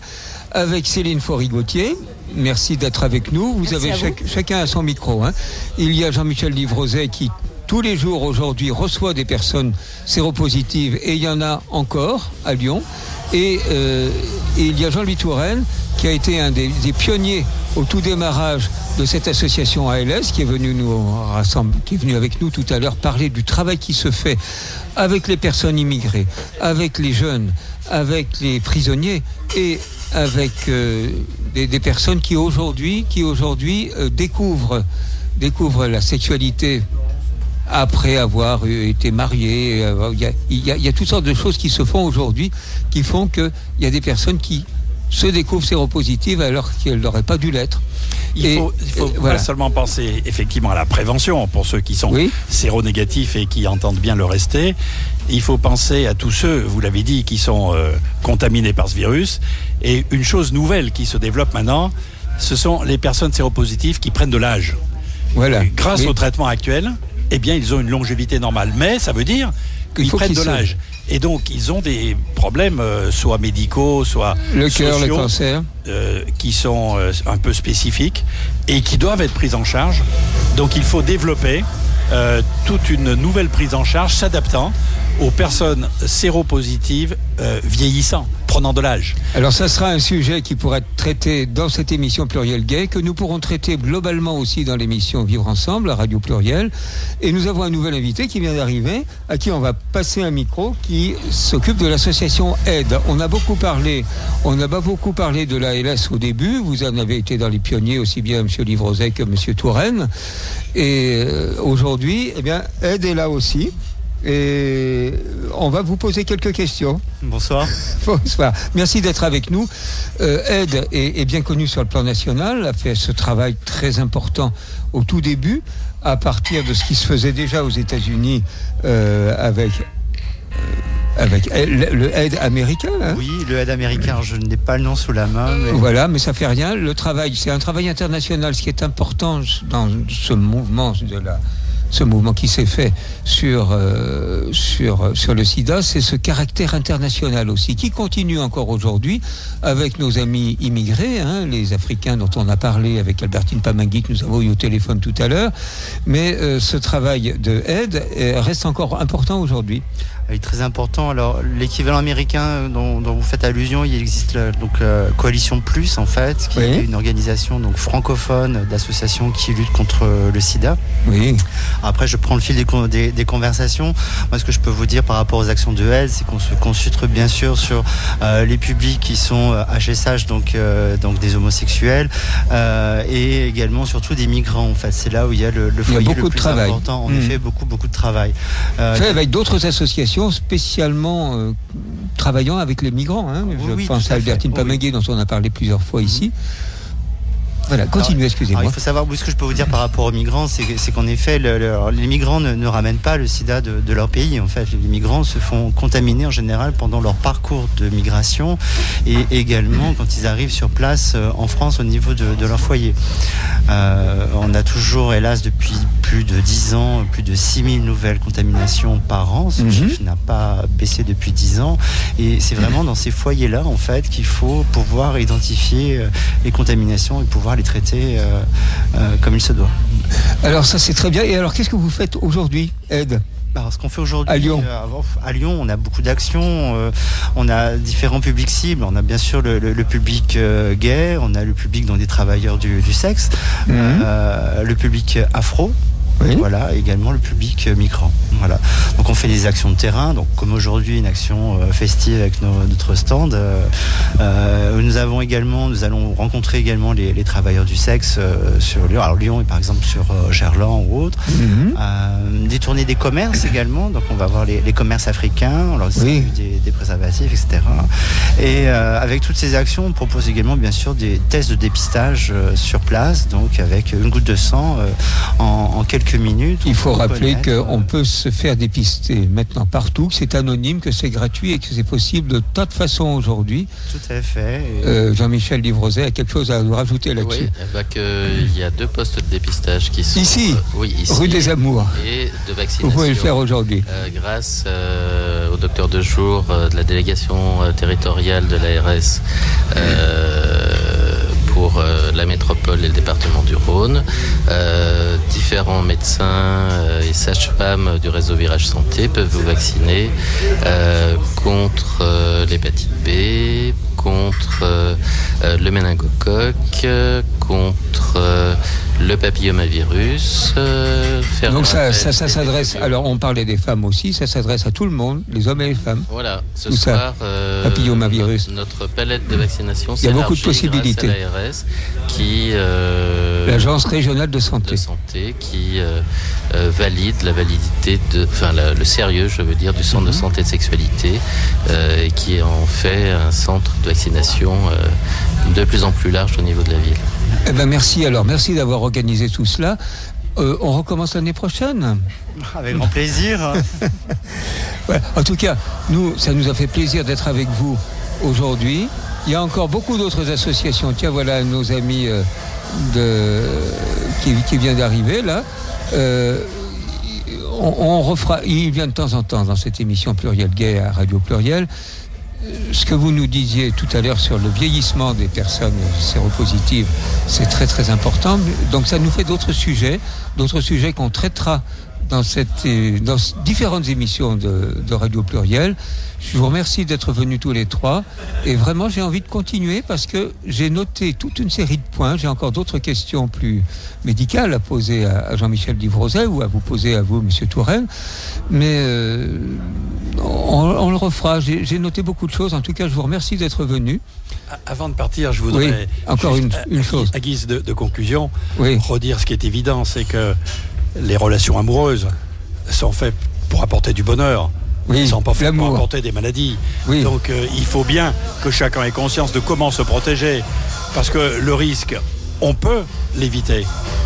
avec Céline Faury-Gauthier. Merci d'être avec nous. Vous Merci avez vous. chacun à son micro. hein. Il y a Jean-Michel Livroset qui tous les jours aujourd'hui reçoit des personnes séropositives et il y en a encore à Lyon. Et, euh, et il y a Jean-Louis Touraine qui a été un des, des pionniers au tout démarrage de cette association ALS qui est venu nous rassembler, qui est venu avec nous tout à l'heure parler du travail qui se fait avec les personnes immigrées, avec les jeunes, avec les prisonniers et avec euh, des, personnes qui aujourd'hui, euh, découvrent, la sexualité après avoir eu- été marié. euh, il y a toutes sortes de choses qui se font aujourd'hui qui font qu'il y a des personnes qui se découvrent séropositives alors qu'elles n'auraient pas dû l'être. Il Et- faut, il faut et pas voilà. seulement penser effectivement à la prévention pour ceux qui sont Oui. séronégatifs et qui entendent bien le rester. Il faut penser à tous ceux, vous l'avez dit, qui sont euh, contaminés par ce virus. Et une chose nouvelle qui se développe maintenant, ce sont les personnes séropositives qui prennent de l'âge. Voilà. Et Grâce Oui. au traitement actuel, eh bien, ils ont une longévité normale. Mais ça veut dire Il qu'ils prennent de se- l'âge. Et donc, ils ont des problèmes, euh, soit médicaux, soit Le cœur, le cancer. euh, qui sont euh, un peu spécifiques et qui doivent être prises en charge. Donc il faut développer euh, toute une nouvelle prise en charge s'adaptant aux personnes séropositives euh, vieillissant, prenant de l'âge. Alors ça sera un sujet qui pourra être traité dans cette émission Pluriel Gay, que nous pourrons traiter globalement aussi dans l'émission Vivre Ensemble, à Radio Pluriel. Et nous avons un nouvel invité qui vient d'arriver, à qui on va passer un micro, qui s'occupe de l'association Aide. On a beaucoup parlé, on a pas beaucoup parlé de la LS au début, vous en avez été dans les pionniers, aussi bien M. Livrozet que M. Touraine. Et euh, aujourd'hui, eh bien, Aide est là aussi. Et on va vous poser quelques questions. Bonsoir. Bonsoir. Merci d'être avec nous. Euh, Ed est, bien connu sur le plan national, a fait ce travail très important au tout début, à partir de ce qui se faisait déjà aux États-Unis euh, avec euh, avec le aide américain. Hein. oui, le aide américain. Je n'ai pas le nom sous la main. Voilà, mais ça fait rien. Le travail, c'est un travail international. Ce qui est important dans ce mouvement de la ce mouvement qui s'est fait sur, euh, sur, sur le sida, c'est ce caractère international aussi, qui continue encore aujourd'hui avec nos amis immigrés, hein, les Africains dont on a parlé avec Albertine Pamangui, que nous avons eu au téléphone tout à l'heure. Mais euh, ce travail de aide euh, reste encore important aujourd'hui est très important. Alors l'équivalent américain dont, vous faites allusion, il existe donc Coalition Plus en fait, qui est une organisation donc francophone d'associations qui luttent contre le SIDA. Oui. Après, je prends le fil des, des, conversations. Moi, ce que je peux vous dire par rapport aux actions de aide, c'est qu'on se concentre bien sûr sur euh, les publics qui sont HSH, euh, donc donc des homosexuels, et également surtout des migrants. En fait, c'est là où il y a le, le foyer le plus important. En mmh. effet, beaucoup beaucoup de travail. fait avec d'autres associations spécialement euh, travaillant avec les migrants. Hein. Je pense à, Albertine Pameguet, dont on a parlé plusieurs fois ici. Voilà, continuez, excusez-moi. Il faut savoir, ce que je peux vous dire par rapport aux migrants, c'est qu'en effet, les migrants ne, ramènent pas le sida de, leur pays. En fait, les migrants se font contaminer en général pendant leur parcours de migration et également quand ils arrivent sur place euh, en France au niveau de, leur foyer. Euh, on a toujours, hélas, depuis plus de 10 ans, plus de 6000 nouvelles contaminations par an. Ce mhm. chiffre n'a pas baissé depuis 10 ans. Et c'est vraiment dans ces foyers-là, en fait, qu'il faut pouvoir identifier euh, les contaminations et pouvoir les traiter euh, euh, comme il se doit. Alors ça c'est très bien. Et alors qu'est-ce que vous faites aujourd'hui, Ed bah, ce qu'on fait aujourd'hui à Lyon. Euh, à Lyon, on a beaucoup d'actions. on a différents publics cibles. On a bien sûr le, public gay, on a le public dans des travailleurs du, sexe, mhm. le public afro, voilà, également le public euh, migrant. Voilà. Donc on fait des actions de terrain, donc comme aujourd'hui une action euh, festive avec notre stand. Euh, nous avons également, nous allons rencontrer également les, travailleurs du sexe sur Lyon, alors Lyon et par exemple sur Gerland ou autre. Mhm. des tournées des commerces également, donc on va voir les, commerces africains, on leur des, des, préservatifs, etc. Et avec toutes ces actions, on propose également bien sûr des tests de dépistage sur place, donc avec une goutte de sang en, en quelques minutes. Il faut rappeler qu'on peut se faire dépister maintenant partout, que c'est anonyme, que c'est gratuit et que c'est possible de tas de façons aujourd'hui. Tout à fait. Euh, Jean-Michel Livroset a quelque chose à rajouter là-dessus. Oui, eh ben il y a deux postes de dépistage qui sont ici, euh, oui, rue des Amours. Et de vaccination. Vous pouvez le faire aujourd'hui. Euh, grâce au docteur de jour de la délégation territoriale de l'ARS pour euh, la métropole et le département du Rhône. Euh, différents médecins euh, et sages-femmes du réseau Virage Santé peuvent vous vacciner contre l'hépatite B, contre le méningocoque, contre le papillomavirus. Euh, Donc ça, ça, s'adresse. Alors on parlait des femmes aussi, ça s'adresse à tout le monde, les hommes et les femmes. Voilà. Ce soir, euh, papillomavirus. Notre, palette de vaccination. Il y a beaucoup de possibilités. L'ARS qui. Euh, L'agence régionale de santé. De santé qui valide la validité de, enfin le sérieux, je veux dire, du centre de mhm. santé de sexualité et qui en fait un centre de vaccination de plus en plus large au niveau de la ville. Eh ben merci alors, merci d'avoir organisé tout cela. Euh, on recommence l'année prochaine Avec grand plaisir. En tout cas, nous, ça nous a fait plaisir d'être avec vous aujourd'hui. Il y a encore beaucoup d'autres associations. Tiens, voilà nos amis euh, de, qui, qui vient d'arriver là. Euh, on, on, refera, il vient de temps en temps dans cette émission Pluriel Gay à Radio Pluriel ce que vous nous disiez tout à l'heure sur le vieillissement des personnes séropositives, c'est très très important. Donc ça nous fait d'autres sujets, d'autres sujets qu'on traitera dans, cette, dans différentes émissions de, de Radio Pluriel. Je vous remercie d'être venus tous les trois. Et vraiment, j'ai envie de continuer parce que j'ai noté toute une série de points. J'ai encore d'autres questions plus médicales à poser à, Jean-Michel Divroset ou à vous poser à vous, Monsieur Touraine. Mais euh, on, le refera. J'ai noté beaucoup de choses. En tout cas, je vous remercie d'être venu. Avant de partir, je voudrais encore une, chose. À guise de, conclusion, redire ce qui est évident, c'est que les relations amoureuses sont faites pour apporter du bonheur. Oui, sans pas faire pour apporter des maladies. Oui. Donc euh, il faut bien que chacun ait conscience de comment se protéger. Parce que le risque, on peut l'éviter.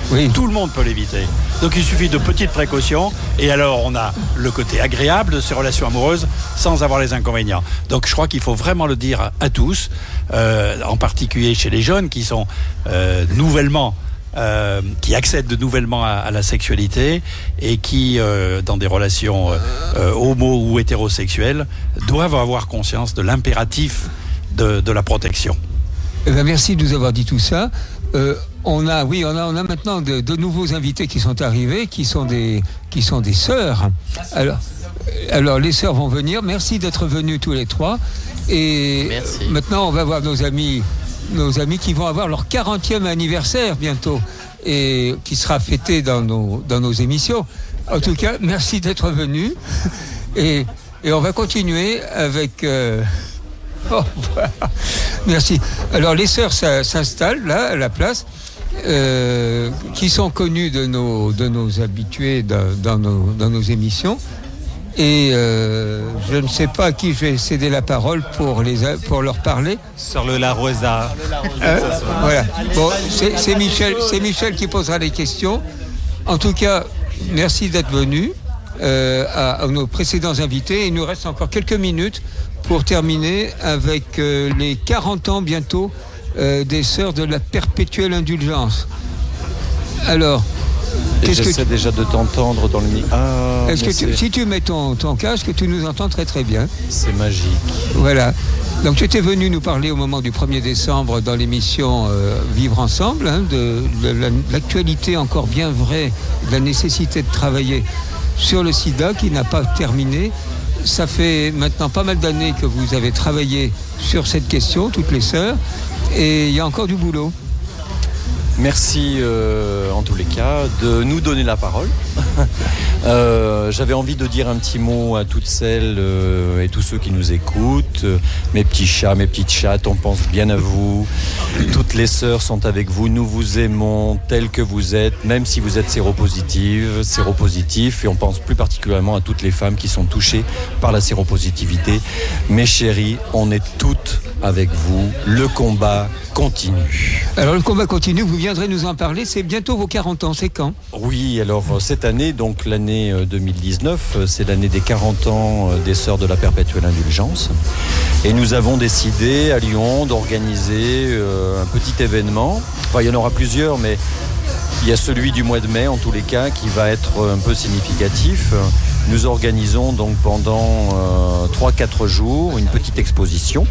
Oui. Tout le monde peut l'éviter. Donc il suffit de petites précautions et alors on a le côté agréable de ces relations amoureuses sans avoir les inconvénients. Donc je crois qu'il faut vraiment le dire à, à tous, euh, en particulier chez les jeunes qui sont euh, nouvellement euh, qui accèdent de nouvellement à, à la sexualité et qui, euh, dans des relations euh, euh, homo ou hétérosexuelles, doivent avoir conscience de l'impératif de, de la protection. Eh ben, merci de nous avoir dit tout ça. Euh, on a, oui, on a, on a maintenant de, de nouveaux invités qui sont arrivés, qui sont des, qui sont des sœurs. Alors, alors les sœurs vont venir. Merci d'être venus tous les trois. Et Merci. maintenant, on va voir nos amis, nos amis qui vont avoir leur 40e anniversaire bientôt et qui sera fêté dans nos, dans nos émissions. En tout cas, merci d'être venus. Et, et on va continuer avec. euh, Oh. Merci. Alors les sœurs s'installent là à la place, euh, qui sont connues de nos, de nos habitués dans, dans nos, dans nos émissions. Et euh, je ne sais pas à qui je vais céder la parole pour, les, pour leur parler. Sur le La Rosa. Hein voilà. Bon, c'est Michel, c'est Michel qui posera les questions. En tout cas, merci d'être venu euh, à, à nos précédents invités. Il nous reste encore quelques minutes pour terminer avec euh, les 40 ans bientôt euh, des sœurs de la perpétuelle indulgence. Alors, J'essaie tu- déjà de t'entendre dans le micro. Ah, est-ce que tu- si tu mets ton, ton casque, tu nous entends très très bien. c'est magique. Voilà. Donc tu étais venu nous parler au moment du 1er décembre dans l'émission euh, Vivre ensemble, hein, de, de la- l'actualité encore bien vraie, de la nécessité de travailler sur le sida qui n'a pas terminé. Ça fait maintenant pas mal d'années que vous avez travaillé sur cette question, toutes les sœurs, et il y a encore du boulot. Merci euh, en tous les cas de nous donner la parole. Euh, J'avais envie de dire un petit mot à toutes celles euh, et tous ceux qui nous écoutent. Euh, Mes petits chats, mes petites chattes, on pense bien à vous. Toutes les sœurs sont avec vous. Nous vous aimons tels que vous êtes, même si vous êtes séropositives, séropositifs. Et on pense plus particulièrement à toutes les femmes qui sont touchées par la séropositivité. Mes chéris, on est toutes avec vous. Le combat continue. Alors le combat continue, vous viendrez nous en parler, c'est bientôt vos 40 ans, c'est quand? Oui, alors euh, cette année, donc l'année euh, 2019, euh, c'est l'année des 40 ans euh, des Sœurs de la Perpétuelle Indulgence. Et nous avons décidé à Lyon d'organiser euh, un petit événement. Enfin, il y en aura plusieurs, mais il y a celui du mois de mai, en tous les cas, qui va être euh, un peu significatif. Nous organisons donc pendant euh, 3-4 jours une petite exposition.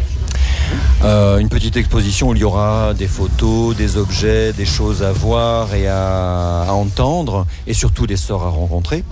Euh, une petite exposition où il y aura des photos, des objets, des choses à voir et à, à entendre, et surtout des sœurs à rencontrer.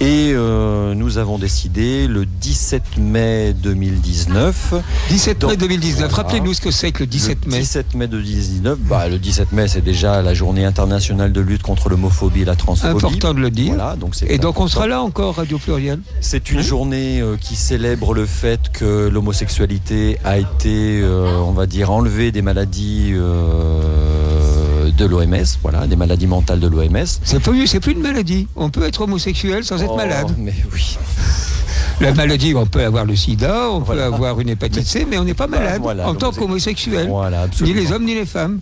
Et euh, nous avons décidé le 17 mai 2019. 17 mai Donc, 2019, voilà. rappelez-nous ce que c'est que le 17 Le mai. 17 mai 2019, bah, le 17 mai c'est déjà la journée internationale de lutte contre l'homophobie et la transphobie. Important de le dire. Voilà, donc Et donc on sera là encore, Radio Pluriel. C'est une journée euh, qui célèbre le fait que l'homosexualité a été, euh, on va dire, enlevée des maladies euh, de l'OMS, voilà, des maladies mentales de l'OMS. C'est plus, c'est plus une maladie. On peut être homosexuel sans être Oh, malade. Mais oui. La maladie, on peut avoir le sida, on Voilà. peut avoir une hépatite C, mais on n'est pas malade Voilà, en tant qu'homosexuel. Voilà, Ni les hommes ni les femmes.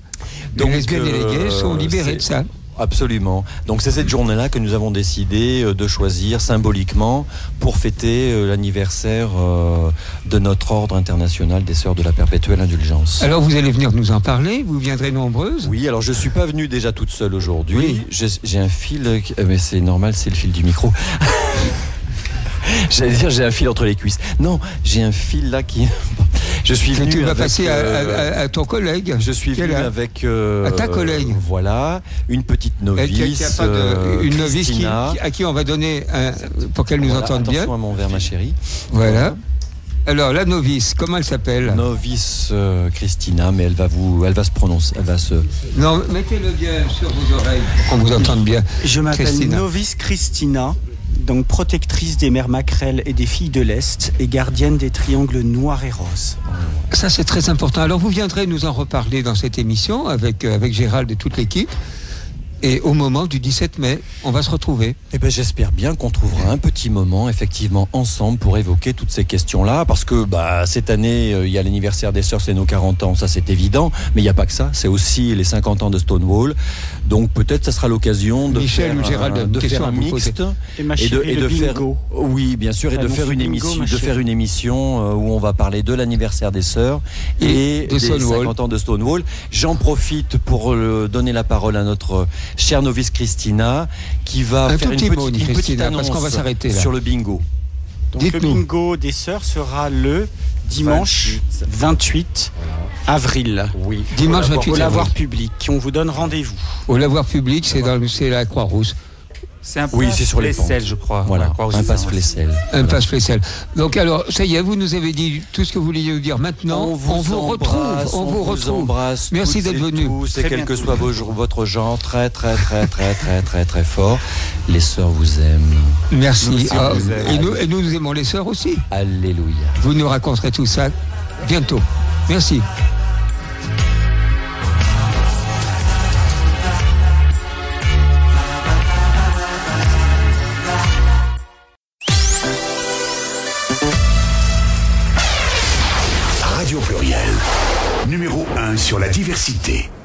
Donc, les lesbiennes et les gays euh, sont libérés de ça. Absolument. Donc c'est cette journée-là que nous avons décidé euh, de choisir symboliquement pour fêter euh, l'anniversaire euh, de notre ordre international des Sœurs de la Perpétuelle Indulgence. Alors vous allez venir nous en parler, vous viendrez nombreuses. Oui, alors je suis pas venu déjà toute seule aujourd'hui. Oui. J'ai un fil, mais c'est normal, c'est le fil du micro. J'allais dire j'ai un fil entre les cuisses. Non, j'ai un fil là qui. Je suis venu. tu vas passer à, euh, à- à ton collègue. Je suis venu là. avec euh, À ta collègue. Voilà, une petite Elle qui a- novice. qui a pas de- euh, une novice qui- à qui on va donner un- pour qu'elle nous Voilà, entende bien. Attention à mon verre, ma chérie. Voilà. Alors la novice, comment elle s'appelle? Novice euh, Christina, mais elle va vous, elle va se prononcer, elle va se. Non, mettez-le bien sur vos oreilles pour qu'on vous entende bien. Je m'appelle. Novice Christina, donc protectrice des mers maquerelles et des filles de l'Est et gardienne des triangles noirs et roses. Ça, c'est très important. Alors, vous viendrez nous en reparler dans cette émission avec, euh, avec Gérald et toute l'équipe. Et au moment du 17 mai, on va se retrouver. Eh ben, j'espère bien qu'on trouvera un petit moment, effectivement, ensemble pour évoquer toutes ces questions-là. Parce que bah, cette année, euh, il y a l'anniversaire des Sœurs, c'est nos 40 ans, ça c'est évident. Mais il n'y a pas que ça, c'est aussi les 50 ans de Stonewall. Donc peut-être ça sera l'occasion de Michel faire, ou Gérald, un, une de faire un mixte. Et de, et de faire, oui, bien sûr, et Ça de faire une émission, de faire une émission euh, où on va parler de l'anniversaire des sœurs Et et, de des Stonewall. 50 ans de Stonewall. J'en profite pour euh, donner la parole à notre chère novice Christina, qui va Un faire une petit petite, mot, une petite Christina, parce annonce qu'on va sur le bingo. Donc le bingo des sœurs sera le dimanche 28 avril. Oui. Dimanche Au 28 lavoir avril. public. On vous donne rendez-vous. Au lavoir public, c'est dans le- c'est la Croix-Rousse. C'est un Oui, passe c'est sur les Flessel, je crois. Voilà, La Croix-Rousse, un c'est passe ça. Flessel. Un passe spécial. Donc alors, ça y est, vous nous avez dit tout ce que vous vouliez nous dire. Maintenant, on vous, retrouve. embrasse, On vous retrouve. embrasse Merci d'être venu. Très quel que soit vos- votre genre, très très très très très très très fort. Les sœurs vous aiment. Merci. Nous aussi, Ah, on vous aime. et, nous, et nous, nous aimons les sœurs aussi. Alléluia. Vous nous raconterez tout ça bientôt. Merci. Sur la diversité.